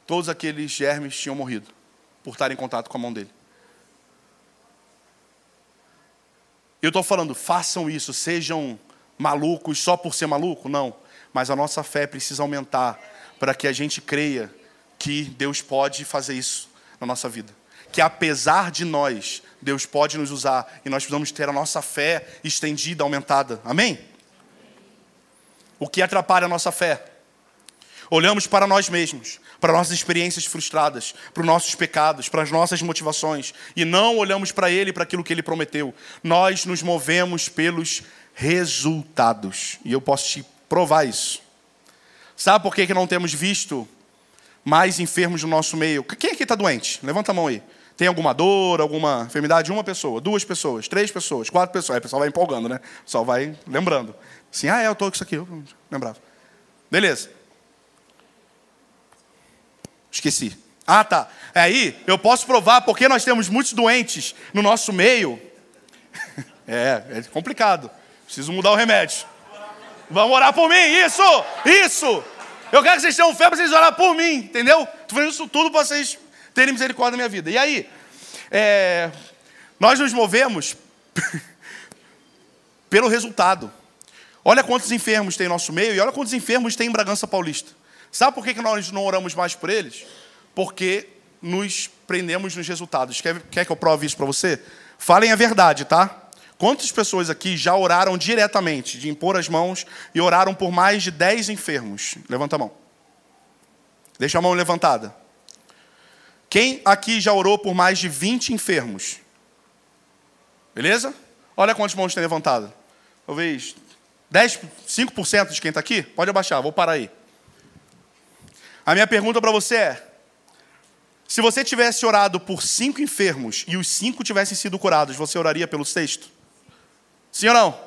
todos aqueles germes tinham morrido por estar em contato com a mão dele. Eu estou falando, façam isso, sejam malucos só por ser maluco? Não. Mas a nossa fé precisa aumentar para que a gente creia que Deus pode fazer isso na nossa vida. Que apesar de nós, Deus pode nos usar e nós precisamos ter a nossa fé estendida, aumentada. Amém? O que atrapalha a nossa fé? Olhamos para nós mesmos, para nossas experiências frustradas, para os nossos pecados, para as nossas motivações, e não olhamos para Ele, para aquilo que Ele prometeu. Nós nos movemos pelos resultados, e eu posso te provar isso. Sabe por que, que não temos visto mais enfermos no nosso meio? Quem aqui está doente? Levanta a mão aí. Tem alguma dor, alguma enfermidade? Uma pessoa, duas pessoas, três pessoas, quatro pessoas. Aí o pessoal vai empolgando, né? O pessoal vai lembrando. Assim, ah, é, eu estou com isso aqui, eu lembrava. Beleza. Esqueci. Ah, tá. Aí eu posso provar porque nós temos muitos doentes no nosso meio. É, é complicado. Preciso mudar o remédio. Vamos orar por mim, isso, isso. Eu quero que vocês tenham fé para vocês orar por mim, entendeu? Estou fazendo isso tudo para vocês terem misericórdia na minha vida. E aí, é, nós nos movemos pelo resultado. Olha quantos enfermos tem no nosso meio e olha quantos enfermos tem em Bragança Paulista. Sabe por que nós não oramos mais por eles? Porque nos prendemos nos resultados. Quer, quer que eu prove isso para você? Falem a verdade, tá? Quantas pessoas aqui já oraram diretamente, de impor as mãos, e oraram por mais de 10 enfermos? Levanta a mão. Deixa a mão levantada. Quem aqui já orou por mais de 20 enfermos? Beleza? Olha quantas mãos tem levantado. Talvez 10, 5% de quem está aqui? Pode abaixar, vou parar aí. A minha pergunta para você é: se você tivesse orado por cinco enfermos e os cinco tivessem sido curados, você oraria pelo sexto? Sim ou não?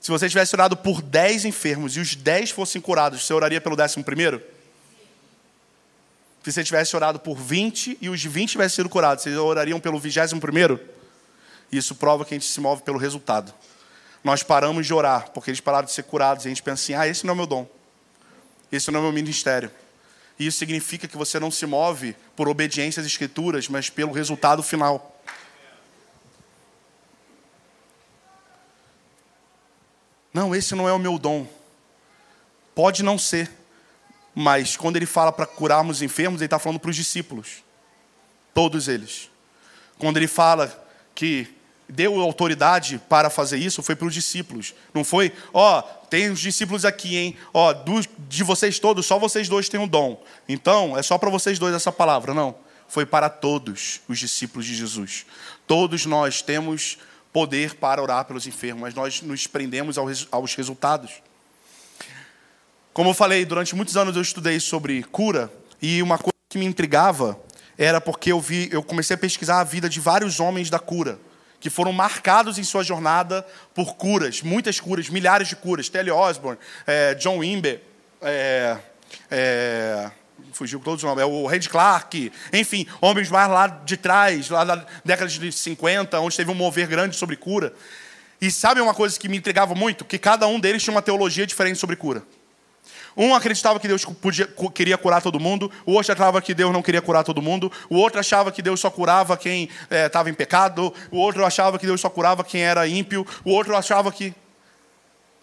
Se você tivesse orado por dez enfermos e os dez fossem curados, você oraria pelo décimo primeiro? Se você tivesse orado por vinte e os vinte tivessem sido curados, vocês orariam pelo vigésimo primeiro? Isso prova que a gente se move pelo resultado. Nós paramos de orar porque eles pararam de ser curados e a gente pensa assim: ah, esse não é o meu dom. Esse não é o meu ministério. E isso significa que você não se move por obediência às escrituras, mas pelo resultado final. Não, esse não é o meu dom. Pode não ser. Mas quando ele fala para curarmos enfermos, ele está falando para os discípulos. Todos eles. Quando ele fala que deu autoridade para fazer isso foi para os discípulos. Não foi, ó, oh, tem os discípulos aqui, hein? Ó, oh, de vocês todos, só vocês dois têm um dom. Então, é só para vocês dois essa palavra. Não. Foi para todos os discípulos de Jesus. Todos nós temos poder para orar pelos enfermos, mas nós nos prendemos aos resultados. Como eu falei, durante muitos anos eu estudei sobre cura e uma coisa que me intrigava era porque eu vi, eu comecei a pesquisar a vida de vários homens da cura que foram marcados em sua jornada por curas, muitas curas, milhares de curas. Telly Osborne, é, John Wimber, é, é, fugiu todos os nomes, é o Red Clark, enfim, homens mais lá de trás, lá da década de 50, onde teve um mover grande sobre cura. E sabe uma coisa que me intrigava muito? Que cada um deles tinha uma teologia diferente sobre cura. Um acreditava que Deus podia, queria curar todo mundo, o outro achava que Deus não queria curar todo mundo, o outro achava que Deus só curava quem estava é, em pecado, o outro achava que Deus só curava quem era ímpio, o outro achava que.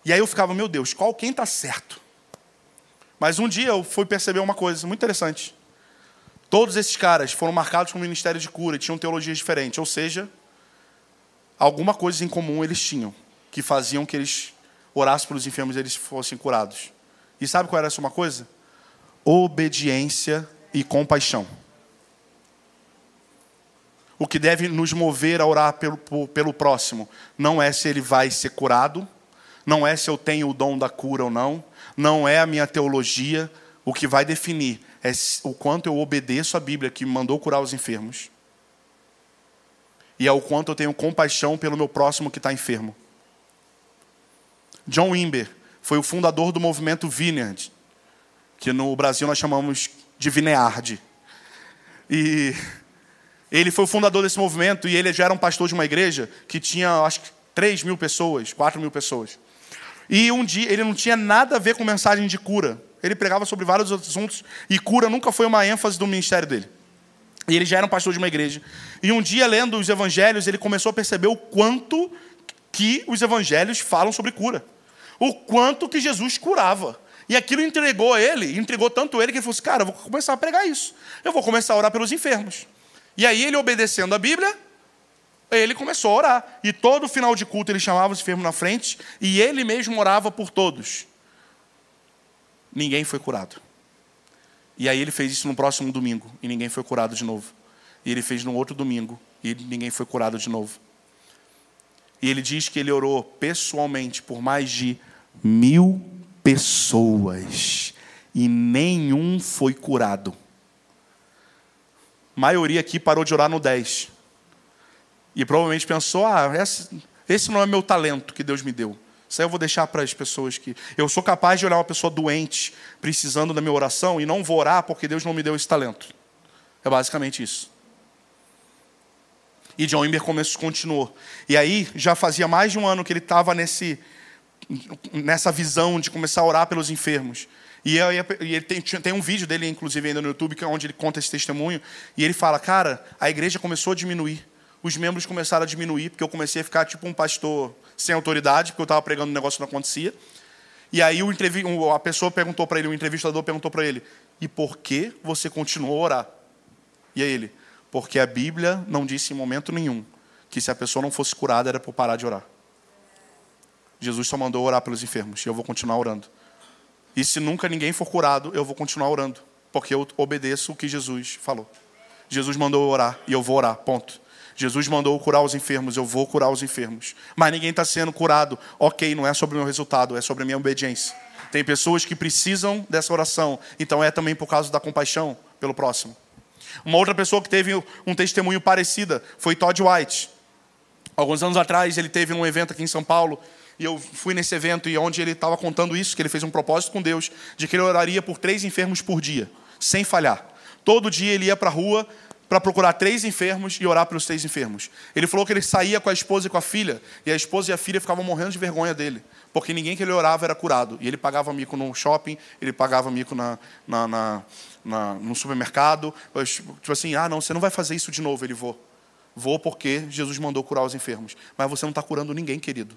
E aí eu ficava, meu Deus, qual quem está certo? Mas um dia eu fui perceber uma coisa muito interessante. Todos esses caras foram marcados com ministério de cura e tinham teologias diferentes, ou seja, alguma coisa em comum eles tinham, que faziam que eles orassem pelos enfermos e eles fossem curados. E sabe qual era essa uma coisa? Obediência e compaixão. O que deve nos mover a orar pelo, pelo próximo não é se ele vai ser curado, não é se eu tenho o dom da cura ou não, não é a minha teologia. O que vai definir é o quanto eu obedeço a Bíblia que me mandou curar os enfermos, e é o quanto eu tenho compaixão pelo meu próximo que está enfermo. John Wimber foi o fundador do movimento Vineyard, que no Brasil nós chamamos de Vineard. E ele foi o fundador desse movimento e ele já era um pastor de uma igreja que tinha, acho que, 3 mil pessoas, 4 mil pessoas. E um dia ele não tinha nada a ver com mensagem de cura. Ele pregava sobre vários outros assuntos e cura nunca foi uma ênfase do ministério dele. E ele já era um pastor de uma igreja. E um dia, lendo os evangelhos, ele começou a perceber o quanto que os evangelhos falam sobre cura o quanto que Jesus curava. E aquilo entregou ele, entregou tanto ele que ele falou assim: cara, eu vou começar a pregar isso. Eu vou começar a orar pelos enfermos. E aí ele, obedecendo a Bíblia, ele começou a orar. E todo final de culto ele chamava os enfermos na frente e ele mesmo orava por todos. Ninguém foi curado. E aí ele fez isso no próximo domingo e ninguém foi curado de novo. E ele fez no outro domingo e ninguém foi curado de novo. E ele diz que ele orou pessoalmente por mais de mil pessoas e nenhum foi curado. A maioria aqui parou de orar no 10. E provavelmente pensou: ah, esse, não é meu talento que Deus me deu. Isso aí eu vou deixar para as pessoas que. Eu sou capaz de olhar uma pessoa doente, precisando da minha oração, e não vou orar porque Deus não me deu esse talento. É basicamente isso. E John Wimber começou, continuou. E aí, já fazia mais de um ano que ele estava nesse, nessa visão de começar a orar pelos enfermos. E, ele tem, tem, um vídeo dele, inclusive, ainda no YouTube, é onde ele conta esse testemunho. E ele fala: Cara, a igreja começou a diminuir. Os membros começaram a diminuir, porque eu comecei a ficar tipo um pastor sem autoridade, porque eu estava pregando um negócio que não acontecia. E aí o a pessoa perguntou para ele, o entrevistador perguntou para ele: E por que você continuou a orar? E aí ele: Porque a Bíblia não disse em momento nenhum que se a pessoa não fosse curada era por parar de orar. Jesus só mandou orar pelos enfermos e eu vou continuar orando. E se nunca ninguém for curado, eu vou continuar orando, porque eu obedeço o que Jesus falou. Jesus mandou orar e eu vou orar, ponto. Jesus mandou curar os enfermos, eu vou curar os enfermos. Mas ninguém está sendo curado. Ok, não é sobre o meu resultado, é sobre a minha obediência. Tem pessoas que precisam dessa oração, então é também por causa da compaixão pelo próximo. Uma outra pessoa que teve um testemunho parecido foi Todd White. Alguns anos atrás, ele teve um evento aqui em São Paulo e eu fui nesse evento e onde ele estava contando isso, que ele fez um propósito com Deus de que ele oraria por três enfermos por dia, sem falhar. Todo dia ele ia para a rua para procurar três enfermos e orar pelos três enfermos. Ele falou que ele saía com a esposa e com a filha, e a esposa e a filha ficavam morrendo de vergonha dele, porque ninguém que ele orava era curado. E ele pagava mico no shopping, ele pagava mico na, na, na, na no supermercado. Tipo assim, ah, não, você não vai fazer isso de novo. Ele vou. Vou porque Jesus mandou curar os enfermos. Mas você não está curando ninguém, querido.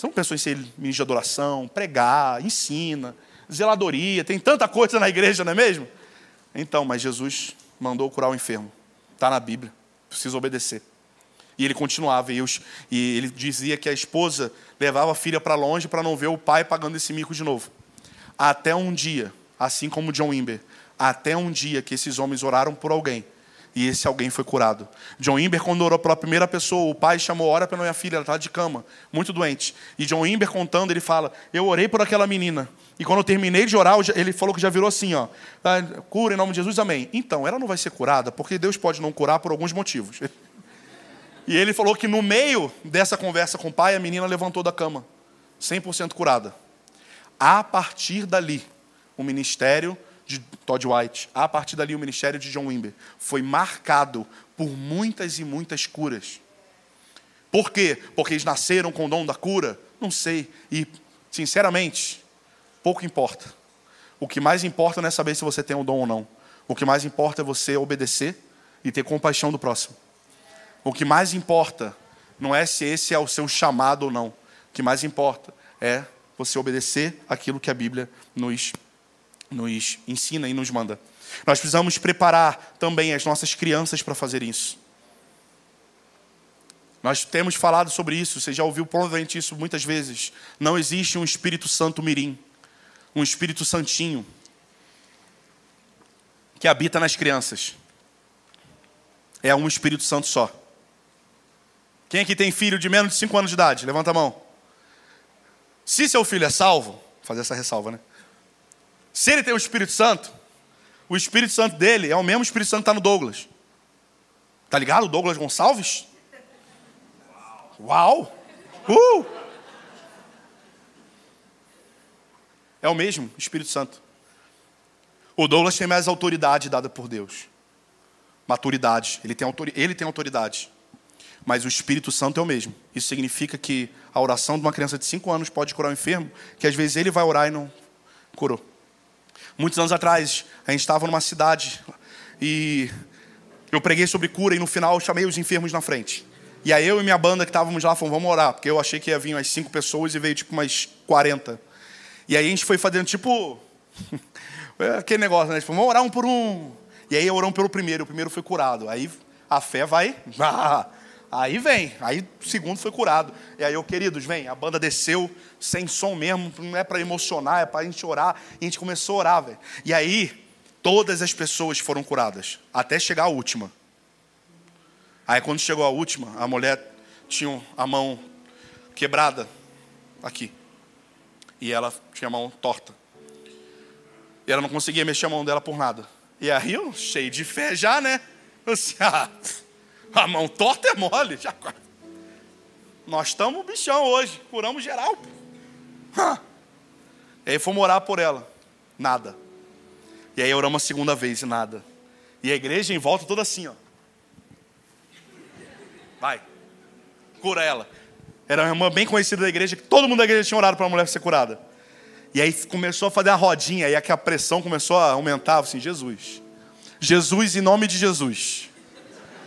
Você não pensou em ser ministro de adoração, pregar, ensina, zeladoria, tem tanta coisa na igreja, não é mesmo? Então, mas Jesus mandou curar o enfermo. Está na Bíblia, precisa obedecer. E ele continuava, e, os, e ele dizia que a esposa levava a filha para longe para não ver o pai pagando esse mico de novo. Até um dia, assim como John Wimber, até um dia que esses homens oraram por alguém e esse alguém foi curado. John Imber, quando orou pela primeira pessoa, o pai chamou, ora pela minha filha, ela está de cama, muito doente. E John Imber contando, ele fala, eu orei por aquela menina. E quando eu terminei de orar, ele falou que já virou assim, ó, ah, cura em nome de Jesus, amém. Então, ela não vai ser curada, porque Deus pode não curar por alguns motivos. E ele falou que no meio dessa conversa com o pai, a menina levantou da cama, 100% curada. A partir dali, o ministério de Todd White, a partir dali o ministério de John Wimber foi marcado por muitas e muitas curas. Por quê? Porque eles nasceram com o dom da cura? Não sei. E, sinceramente, pouco importa. O que mais importa não é saber se você tem o dom ou não. O que mais importa é você obedecer e ter compaixão do próximo. O que mais importa não é se esse é o seu chamado ou não. O que mais importa é você obedecer aquilo que a Bíblia nos, nos ensina e nos manda. Nós precisamos preparar também as nossas crianças para fazer isso. Nós temos falado sobre isso, você já ouviu provavelmente isso muitas vezes. Não existe um Espírito Santo mirim, um Espírito Santinho que habita nas crianças. É um Espírito Santo só. Quem aqui tem filho de menos de 5 anos de idade? Levanta a mão. Se seu filho é salvo, fazer essa ressalva, né? Se ele tem o Espírito Santo, o Espírito Santo dele é o mesmo Espírito Santo que está no Douglas. Tá ligado? Douglas Gonçalves? Uau! Uh! É o mesmo Espírito Santo. O Douglas tem mais autoridade dada por Deus. Maturidade. Ele tem, ele tem autoridade. Mas o Espírito Santo é o mesmo. Isso significa que a oração de uma criança de 5 anos pode curar um enfermo, que às vezes ele vai orar e não curou. Muitos anos atrás, a gente estava numa cidade e eu preguei sobre cura e no final eu chamei os enfermos na frente. E aí eu e minha banda que estávamos lá fomos, vamos orar, porque eu achei que ia vir umas cinco pessoas e veio tipo umas 40. E aí a gente foi fazendo tipo. aquele negócio, né? Tipo, vamos orar um por um. E aí oramos pelo primeiro, o primeiro foi curado. Aí a fé vai. Aí vem, aí o segundo foi curado. E aí, eu, queridos, vem, a banda desceu sem som mesmo, não é para emocionar, é para a gente orar. E a gente começou a orar, velho. E aí, todas as pessoas foram curadas, até chegar a última. Aí quando chegou a última, a mulher tinha a mão quebrada aqui. E ela tinha a mão torta. E ela não conseguia mexer a mão dela por nada. E aí eu, cheio de fé já, né? Assim, ah, a mão torta é mole. Já... Nós estamos bichão hoje, curamos geral. E aí fomos orar por ela. Nada. E aí oramos a segunda vez e nada. E a igreja em volta toda assim, ó. Vai. Cura ela. Era uma irmã bem conhecida da igreja, que todo mundo da igreja tinha orado para a mulher ser curada. E aí começou a fazer a rodinha, e aqui a pressão começou a aumentar, assim, Jesus. Jesus em nome de Jesus.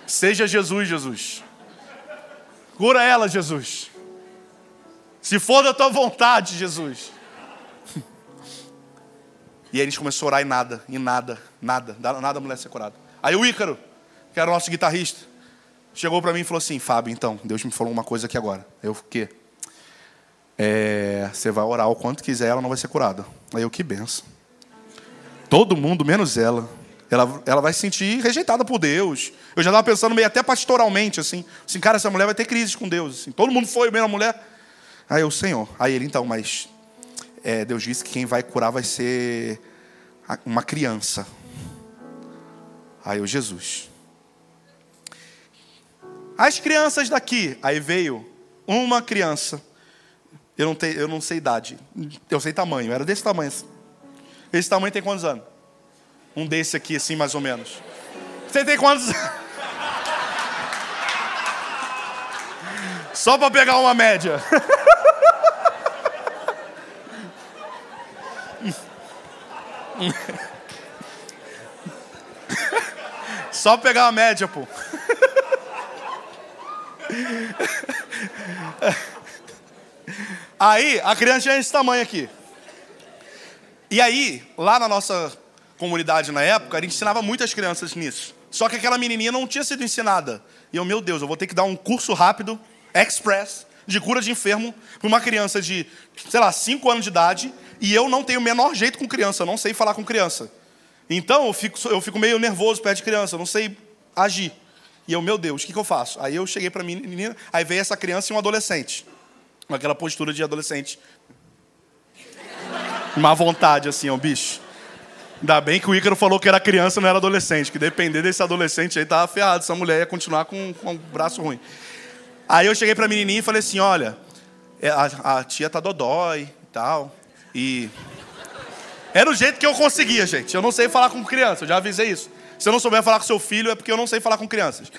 Seja Jesus, Jesus. Cura ela, Jesus. Se for da tua vontade, Jesus. E aí eles começaram a orar e nada, e nada, nada, nada a mulher ser curada. Aí o Ícaro, que era o nosso guitarrista, chegou para mim e falou assim: Fábio, então, Deus me falou uma coisa aqui agora. Eu, o quê? É, você vai orar o quanto quiser, ela não vai ser curada. Aí eu, que benção. Todo mundo, menos ela. Ela, ela vai se sentir rejeitada por Deus. Eu já estava pensando meio até pastoralmente, assim. Assim, cara, essa mulher vai ter crise com Deus. Assim. Todo mundo foi, mesmo a mulher. Aí eu, Senhor. Aí ele, então, mas é, Deus disse que quem vai curar vai ser uma criança. Aí eu, Jesus. As crianças daqui. Aí veio uma criança. Eu não, tenho, eu não sei idade. Eu sei tamanho. Era desse tamanho. Esse tamanho tem quantos anos? Um desse aqui, assim, mais ou menos. Você tem quantos? Só para pegar uma média. Só pegar uma média, pô. Aí, a criança tinha esse tamanho aqui. E aí, lá na nossa comunidade na época, gente ensinava muitas crianças nisso. Só que aquela menininha não tinha sido ensinada. E eu, meu Deus, eu vou ter que dar um curso rápido, express, de cura de enfermo, para uma criança de, sei lá, 5 anos de idade, e eu não tenho o menor jeito com criança, eu não sei falar com criança. Então eu fico, eu fico meio nervoso perto de criança, eu não sei agir. E eu, meu Deus, o que, que eu faço? Aí eu cheguei para a menina, aí veio essa criança e um adolescente. Com aquela postura de adolescente. Uma vontade, assim, ó, bicho. Ainda bem que o Ícaro falou que era criança, não era adolescente. Que depender desse adolescente aí, tava ferrado. Essa mulher ia continuar com, com o braço ruim. Aí eu cheguei pra menininha e falei assim, olha, é, a, a tia tá dodói e tal. E... Era o jeito que eu conseguia, gente. Eu não sei falar com criança, eu já avisei isso. Se eu não souber falar com seu filho, é porque eu não sei falar com crianças.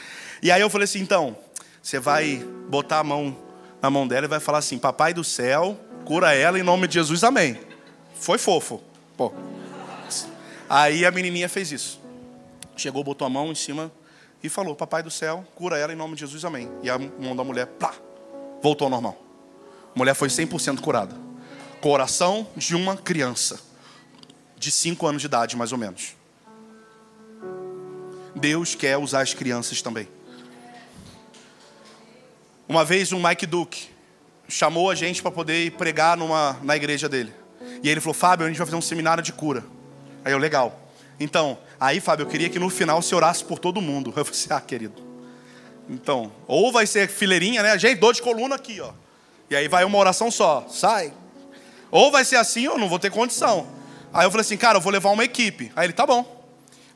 E aí eu falei assim, então, você vai botar a mão na mão dela e vai falar assim, papai do céu, cura ela em nome de Jesus, amém. Foi fofo. Pô. Aí a menininha fez isso. Chegou, botou a mão em cima e falou: Papai do céu, cura ela em nome de Jesus, amém. E a mão da mulher, plá, voltou ao normal. A mulher foi 100% curada. Coração de uma criança de 5 anos de idade, mais ou menos. Deus quer usar as crianças também. Uma vez um Mike Duke chamou a gente para poder pregar numa, na igreja dele. E ele falou: Fábio, a gente vai fazer um seminário de cura. Aí eu, legal. Então, aí, Fábio, eu queria que no final você orasse por todo mundo. Eu falei assim: ah, querido. Então, ou vai ser fileirinha, né? Gente, dor de coluna aqui, ó. E aí vai uma oração só, sai. Ou vai ser assim, ou não vou ter condição. Aí eu falei assim, cara, eu vou levar uma equipe. Aí ele, tá bom.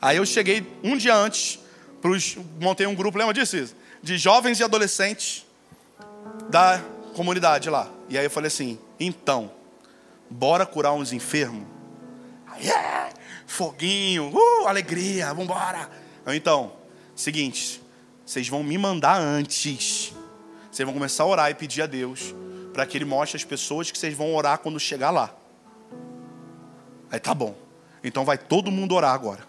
Aí eu cheguei um dia antes, pros, montei um grupo, lembra disso? De jovens e adolescentes da comunidade lá. E aí eu falei assim, então, bora curar uns enfermos? Yeah! Foguinho, uh, alegria, vambora. Então, seguinte, vocês vão me mandar antes. Vocês vão começar a orar e pedir a Deus para que Ele mostre as pessoas que vocês vão orar quando chegar lá. Aí tá bom. Então vai todo mundo orar agora.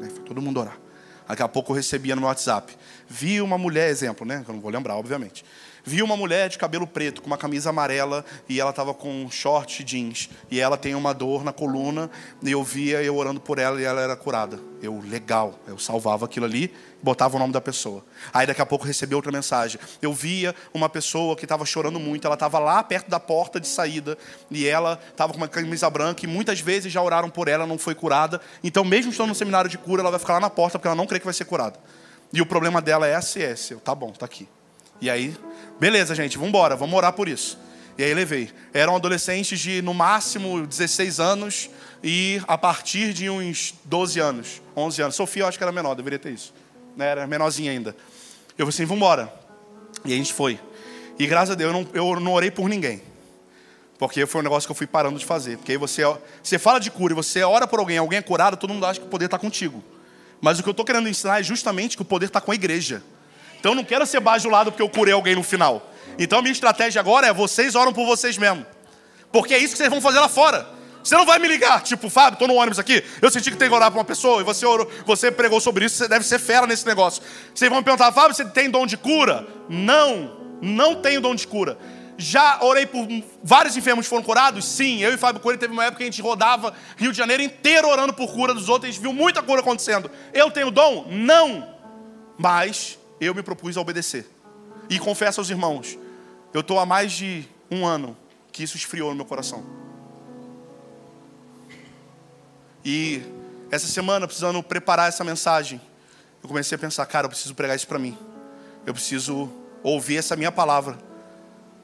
Vai todo mundo orar. Daqui a pouco eu recebia no meu WhatsApp. Vi uma mulher, exemplo, né? Que eu não vou lembrar, obviamente vi uma mulher de cabelo preto, com uma camisa amarela, e ela estava com short jeans. E ela tem uma dor na coluna, e eu via eu orando por ela e ela era curada. Eu, legal, eu salvava aquilo ali, botava o nome da pessoa. Aí daqui a pouco recebi outra mensagem. Eu via uma pessoa que estava chorando muito, ela estava lá perto da porta de saída, e ela estava com uma camisa branca, e muitas vezes já oraram por ela, não foi curada. Então, mesmo estando no seminário de cura, ela vai ficar lá na porta, porque ela não crê que vai ser curada. E o problema dela é SS. Eu, tá bom, tá aqui. E aí, beleza, gente, vamos embora, vamos orar por isso. E aí levei. Eram adolescentes de no máximo 16 anos e a partir de uns 12 anos, 11 anos. Sofia eu acho que era menor, deveria ter isso. Né? Era menorzinha ainda. Eu falei assim, vamos embora. E a gente foi. E graças a Deus eu não, eu não orei por ninguém. Porque foi um negócio que eu fui parando de fazer. Porque aí você, você fala de cura e você ora por alguém, alguém é curado, todo mundo acha que o poder está contigo. Mas o que eu estou querendo ensinar é justamente que o poder está com a igreja. Então eu não quero ser bajulado porque eu curei alguém no final. Então a minha estratégia agora é vocês oram por vocês mesmos. Porque é isso que vocês vão fazer lá fora. Você não vai me ligar, tipo, Fábio, estou no ônibus aqui, eu senti que tem que orar para uma pessoa, e você, orou, você pregou sobre isso, você deve ser fera nesse negócio. Vocês vão me perguntar, Fábio, você tem dom de cura? Não, não tenho dom de cura. Já orei por vários enfermos que foram curados? Sim, eu e Fábio Coelho teve uma época que a gente rodava Rio de Janeiro inteiro orando por cura dos outros, a gente viu muita cura acontecendo. Eu tenho dom? Não. Mas eu me propus a obedecer. E confesso aos irmãos, eu estou há mais de um ano que isso esfriou no meu coração. E essa semana, precisando preparar essa mensagem, eu comecei a pensar, cara, eu preciso pregar isso para mim. Eu preciso ouvir essa minha palavra,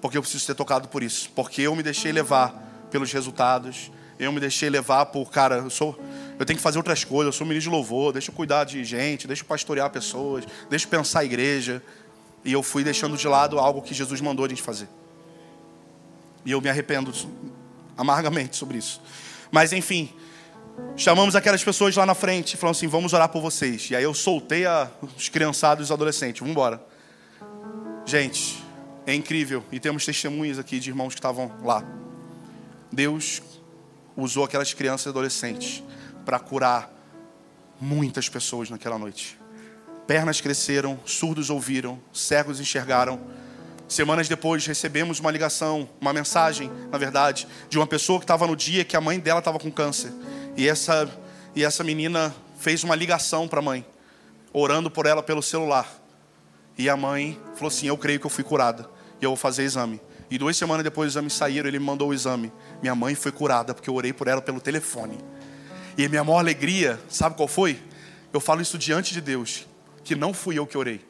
porque eu preciso ser tocado por isso, porque eu me deixei levar pelos resultados, eu me deixei levar por, cara, eu sou eu tenho que fazer outras coisas, eu sou ministro de louvor, deixa eu cuidar de gente, deixa eu pastorear pessoas, deixa eu pensar a igreja. E eu fui deixando de lado algo que Jesus mandou a gente fazer. E eu me arrependo amargamente sobre isso. Mas enfim, chamamos aquelas pessoas lá na frente e falamos assim: vamos orar por vocês. E aí eu soltei a, os criançados e os adolescentes, vamos embora. Gente, é incrível. E temos testemunhas aqui de irmãos que estavam lá. Deus usou aquelas crianças e adolescentes para curar muitas pessoas naquela noite. Pernas cresceram, surdos ouviram, cegos enxergaram. Semanas depois recebemos uma ligação, uma mensagem, na verdade, de uma pessoa que estava no dia que a mãe dela estava com câncer. E essa, e essa menina fez uma ligação para a mãe, orando por ela pelo celular. E a mãe falou assim: Eu creio que eu fui curada e eu vou fazer exame. E duas semanas depois os exames saíram, ele me mandou o exame. Minha mãe foi curada porque eu orei por ela pelo telefone. E a minha maior alegria, sabe qual foi? Eu falo isso diante de Deus, que não fui eu que orei,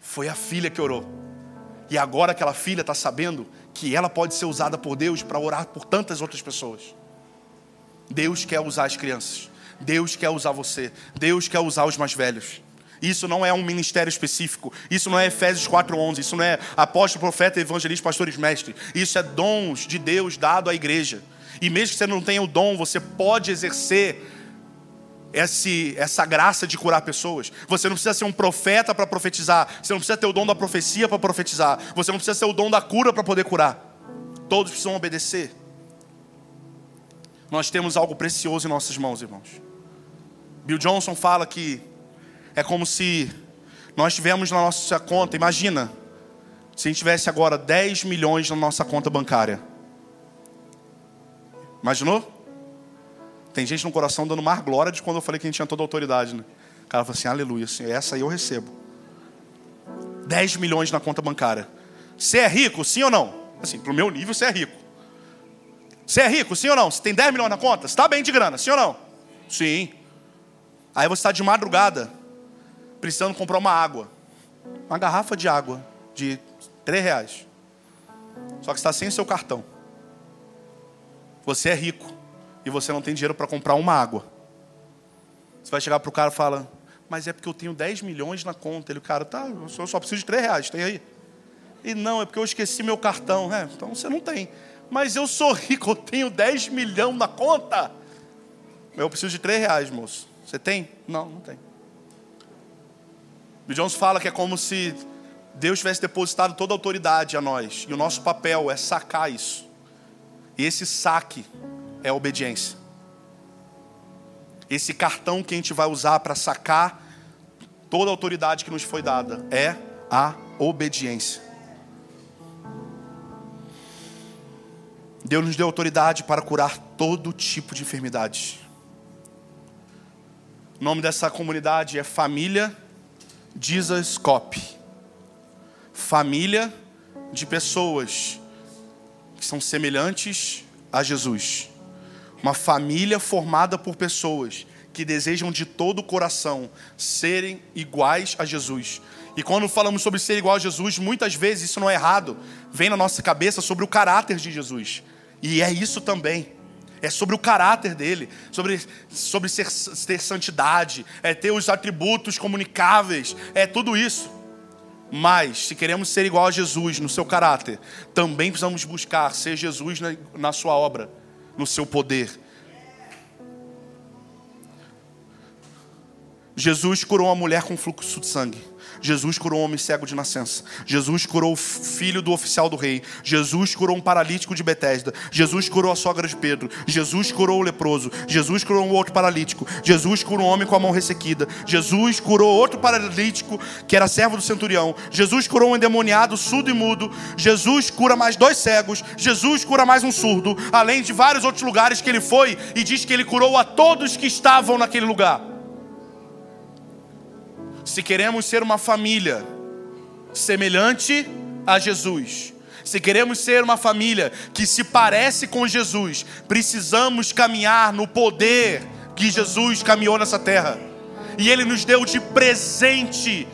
foi a filha que orou. E agora aquela filha está sabendo que ela pode ser usada por Deus para orar por tantas outras pessoas. Deus quer usar as crianças, Deus quer usar você, Deus quer usar os mais velhos. Isso não é um ministério específico. Isso não é Efésios 4:11. Isso não é apóstolo, profeta, evangelista, pastores, mestre. Isso é dons de Deus dado à igreja. E mesmo que você não tenha o dom, você pode exercer esse, essa graça de curar pessoas. Você não precisa ser um profeta para profetizar. Você não precisa ter o dom da profecia para profetizar. Você não precisa ter o dom da cura para poder curar. Todos precisam obedecer. nós temos algo precioso em nossas mãos, irmãos. Bill Johnson fala que é como se nós tivéssemos na nossa conta, imagina, se a gente tivesse agora 10 milhões na nossa conta bancária. Imaginou? Tem gente no coração dando mais glória de quando eu falei que a gente tinha toda a autoridade, né? O cara falou assim, aleluia, assim, essa aí eu recebo. 10 milhões na conta bancária. Você é rico, sim ou não? Assim, pro meu nível, você é rico. Você é rico, sim ou não? Você tem 10 milhões na conta? Você está bem de grana, sim ou não? Sim. Aí você está de madrugada, precisando comprar uma água. Uma garrafa de água de 3 reais. Só que está sem o seu cartão. Você é rico e você não tem dinheiro para comprar uma água. Você vai chegar para o cara e fala, mas é porque eu tenho 10 milhões na conta. Ele, cara, tá, eu só preciso de 3 reais, tem aí? E não, é porque eu esqueci meu cartão. É, então você não tem. Mas eu sou rico, eu tenho 10 milhões na conta. Eu preciso de 3 reais, moço. Você tem? Não, não tem. O Jones fala que é como se Deus tivesse depositado toda a autoridade a nós. E o nosso papel é sacar isso. E esse saque é obediência. Esse cartão que a gente vai usar para sacar toda a autoridade que nos foi dada é a obediência. Deus nos deu autoridade para curar todo tipo de enfermidade. O nome dessa comunidade é Família Jesus Cop. Família de pessoas que são semelhantes a Jesus. Uma família formada por pessoas que desejam de todo o coração serem iguais a Jesus. E quando falamos sobre ser igual a Jesus, muitas vezes isso não é errado, vem na nossa cabeça sobre o caráter de Jesus. E é isso também. É sobre o caráter dele, sobre, sobre ser, ter santidade, é ter os atributos comunicáveis, é tudo isso. Mas, se queremos ser igual a Jesus no seu caráter, também precisamos buscar ser Jesus na, na sua obra, no seu poder. Jesus curou uma mulher com fluxo de sangue. Jesus curou um homem cego de nascença. Jesus curou o filho do oficial do rei. Jesus curou um paralítico de Betesda. Jesus curou a sogra de Pedro. Jesus curou o leproso. Jesus curou um outro paralítico. Jesus curou um homem com a mão ressequida. Jesus curou outro paralítico que era servo do centurião. Jesus curou um endemoniado surdo e mudo. Jesus cura mais dois cegos. Jesus cura mais um surdo, além de vários outros lugares que ele foi e diz que ele curou a todos que estavam naquele lugar se queremos ser uma família semelhante a Jesus, se queremos ser uma família que se parece com Jesus, precisamos caminhar no poder que Jesus caminhou nessa terra. E Ele nos deu de presente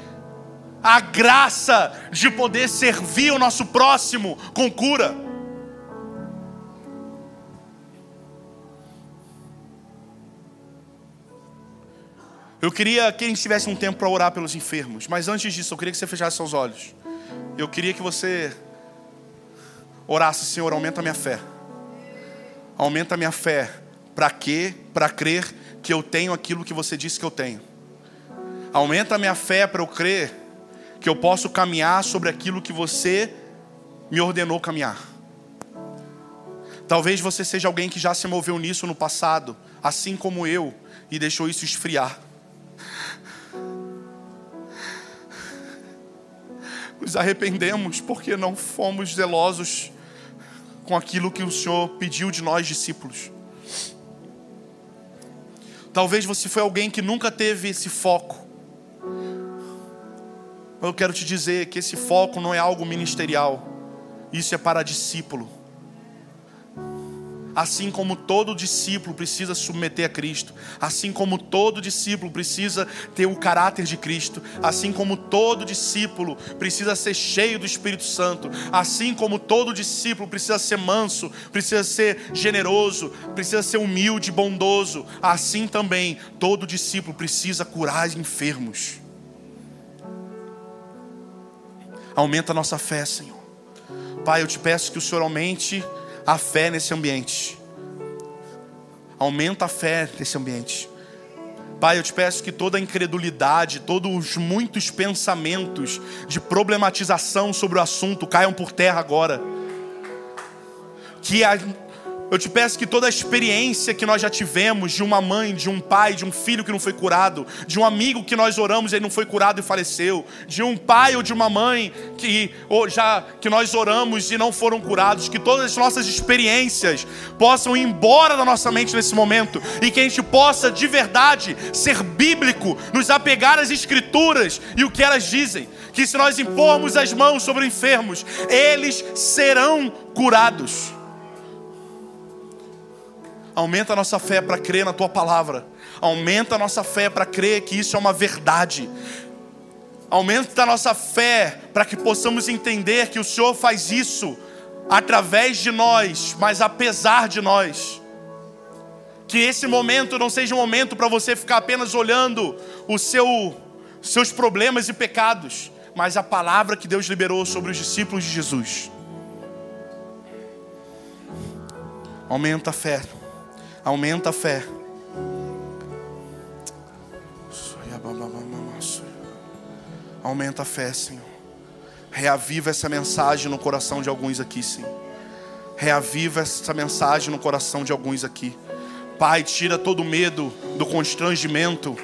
a graça de poder servir o nosso próximo com cura. Eu queria que a gente tivesse um tempo para orar pelos enfermos, mas antes disso, eu queria que você fechasse seus olhos. Eu queria que você orasse, Senhor, aumenta a minha fé. Aumenta a minha fé. Para quê? Para crer que eu tenho aquilo que você disse que eu tenho. Aumenta a minha fé para eu crer que eu posso caminhar sobre aquilo que você me ordenou caminhar. Talvez você seja alguém que já se moveu nisso no passado, assim como eu, e deixou isso esfriar. Nos arrependemos porque não fomos zelosos com aquilo que o Senhor pediu de nós, discípulos. Talvez você foi alguém que nunca teve esse foco. Eu quero te dizer que esse foco não é algo ministerial, isso é para discípulo. Assim como todo discípulo precisa se submeter a Cristo, assim como todo discípulo precisa ter o caráter de Cristo, assim como todo discípulo precisa ser cheio do Espírito Santo, assim como todo discípulo precisa ser manso, precisa ser generoso, precisa ser humilde, bondoso, assim também todo discípulo precisa curar enfermos. Aumenta a nossa fé, Senhor. Pai, eu te peço que o Senhor aumente a fé nesse ambiente. Aumenta a fé nesse ambiente. Pai, eu te peço que toda a incredulidade, todos os muitos pensamentos de problematização sobre o assunto caiam por terra agora. Que a, Eu te peço que toda a experiência que nós já tivemos de uma mãe, de um pai, de um filho que não foi curado, de um amigo que nós oramos e ele não foi curado e faleceu, de um pai ou de uma mãe que já que nós oramos e não foram curados, que todas as nossas experiências possam ir embora da nossa mente nesse momento e que a gente possa de verdade ser bíblico, nos apegar às escrituras e o que elas dizem, que se nós impormos as mãos sobre enfermos, eles serão curados. Aumenta a nossa fé para crer na tua palavra. Aumenta a nossa fé para crer que isso é uma verdade. Aumenta a nossa fé para que possamos entender que o Senhor faz isso através de nós, mas apesar de nós. Que esse momento não seja um momento para você ficar apenas olhando os seu, seus problemas e pecados, mas a palavra que Deus liberou sobre os discípulos de Jesus. Aumenta a fé. Aumenta a fé. Aumenta a fé, Senhor. Reaviva essa mensagem no coração de alguns aqui, Senhor. Reaviva essa mensagem no coração de alguns aqui. Pai, tira todo o medo do constrangimento,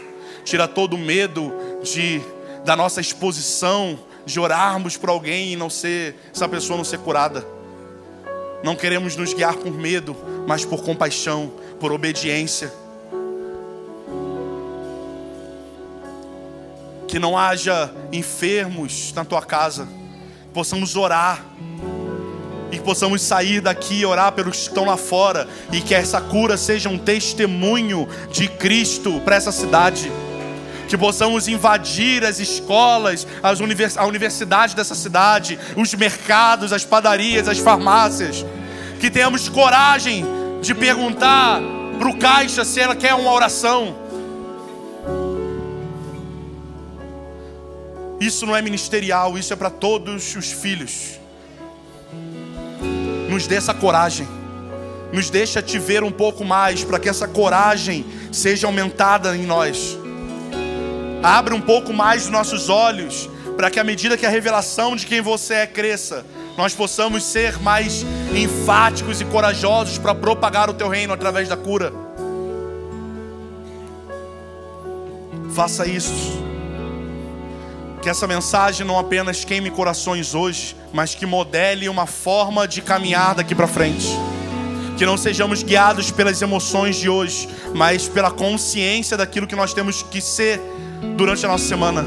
tira todo o medo de da nossa exposição, de orarmos por alguém e não ser essa pessoa não ser curada. Não queremos nos guiar por medo, mas por compaixão, por obediência. Que não haja enfermos na tua casa, possamos orar e que possamos sair daqui e orar pelos que estão lá fora e que essa cura seja um testemunho de Cristo para essa cidade. Que possamos invadir as escolas, as univers a universidade dessa cidade, os mercados, as padarias, as farmácias. Que tenhamos coragem de perguntar para o caixa se ela quer uma oração. Isso não é ministerial, isso é para todos os filhos. Nos dê essa coragem, nos deixa te ver um pouco mais, para que essa coragem seja aumentada em nós. Abre um pouco mais os nossos olhos, para que à medida que a revelação de quem você é cresça, nós possamos ser mais enfáticos e corajosos para propagar o teu reino através da cura. Faça isso. Que essa mensagem não apenas queime corações hoje, mas que modele uma forma de caminhar daqui para frente. Que não sejamos guiados pelas emoções de hoje, mas pela consciência daquilo que nós temos que ser durante a nossa semana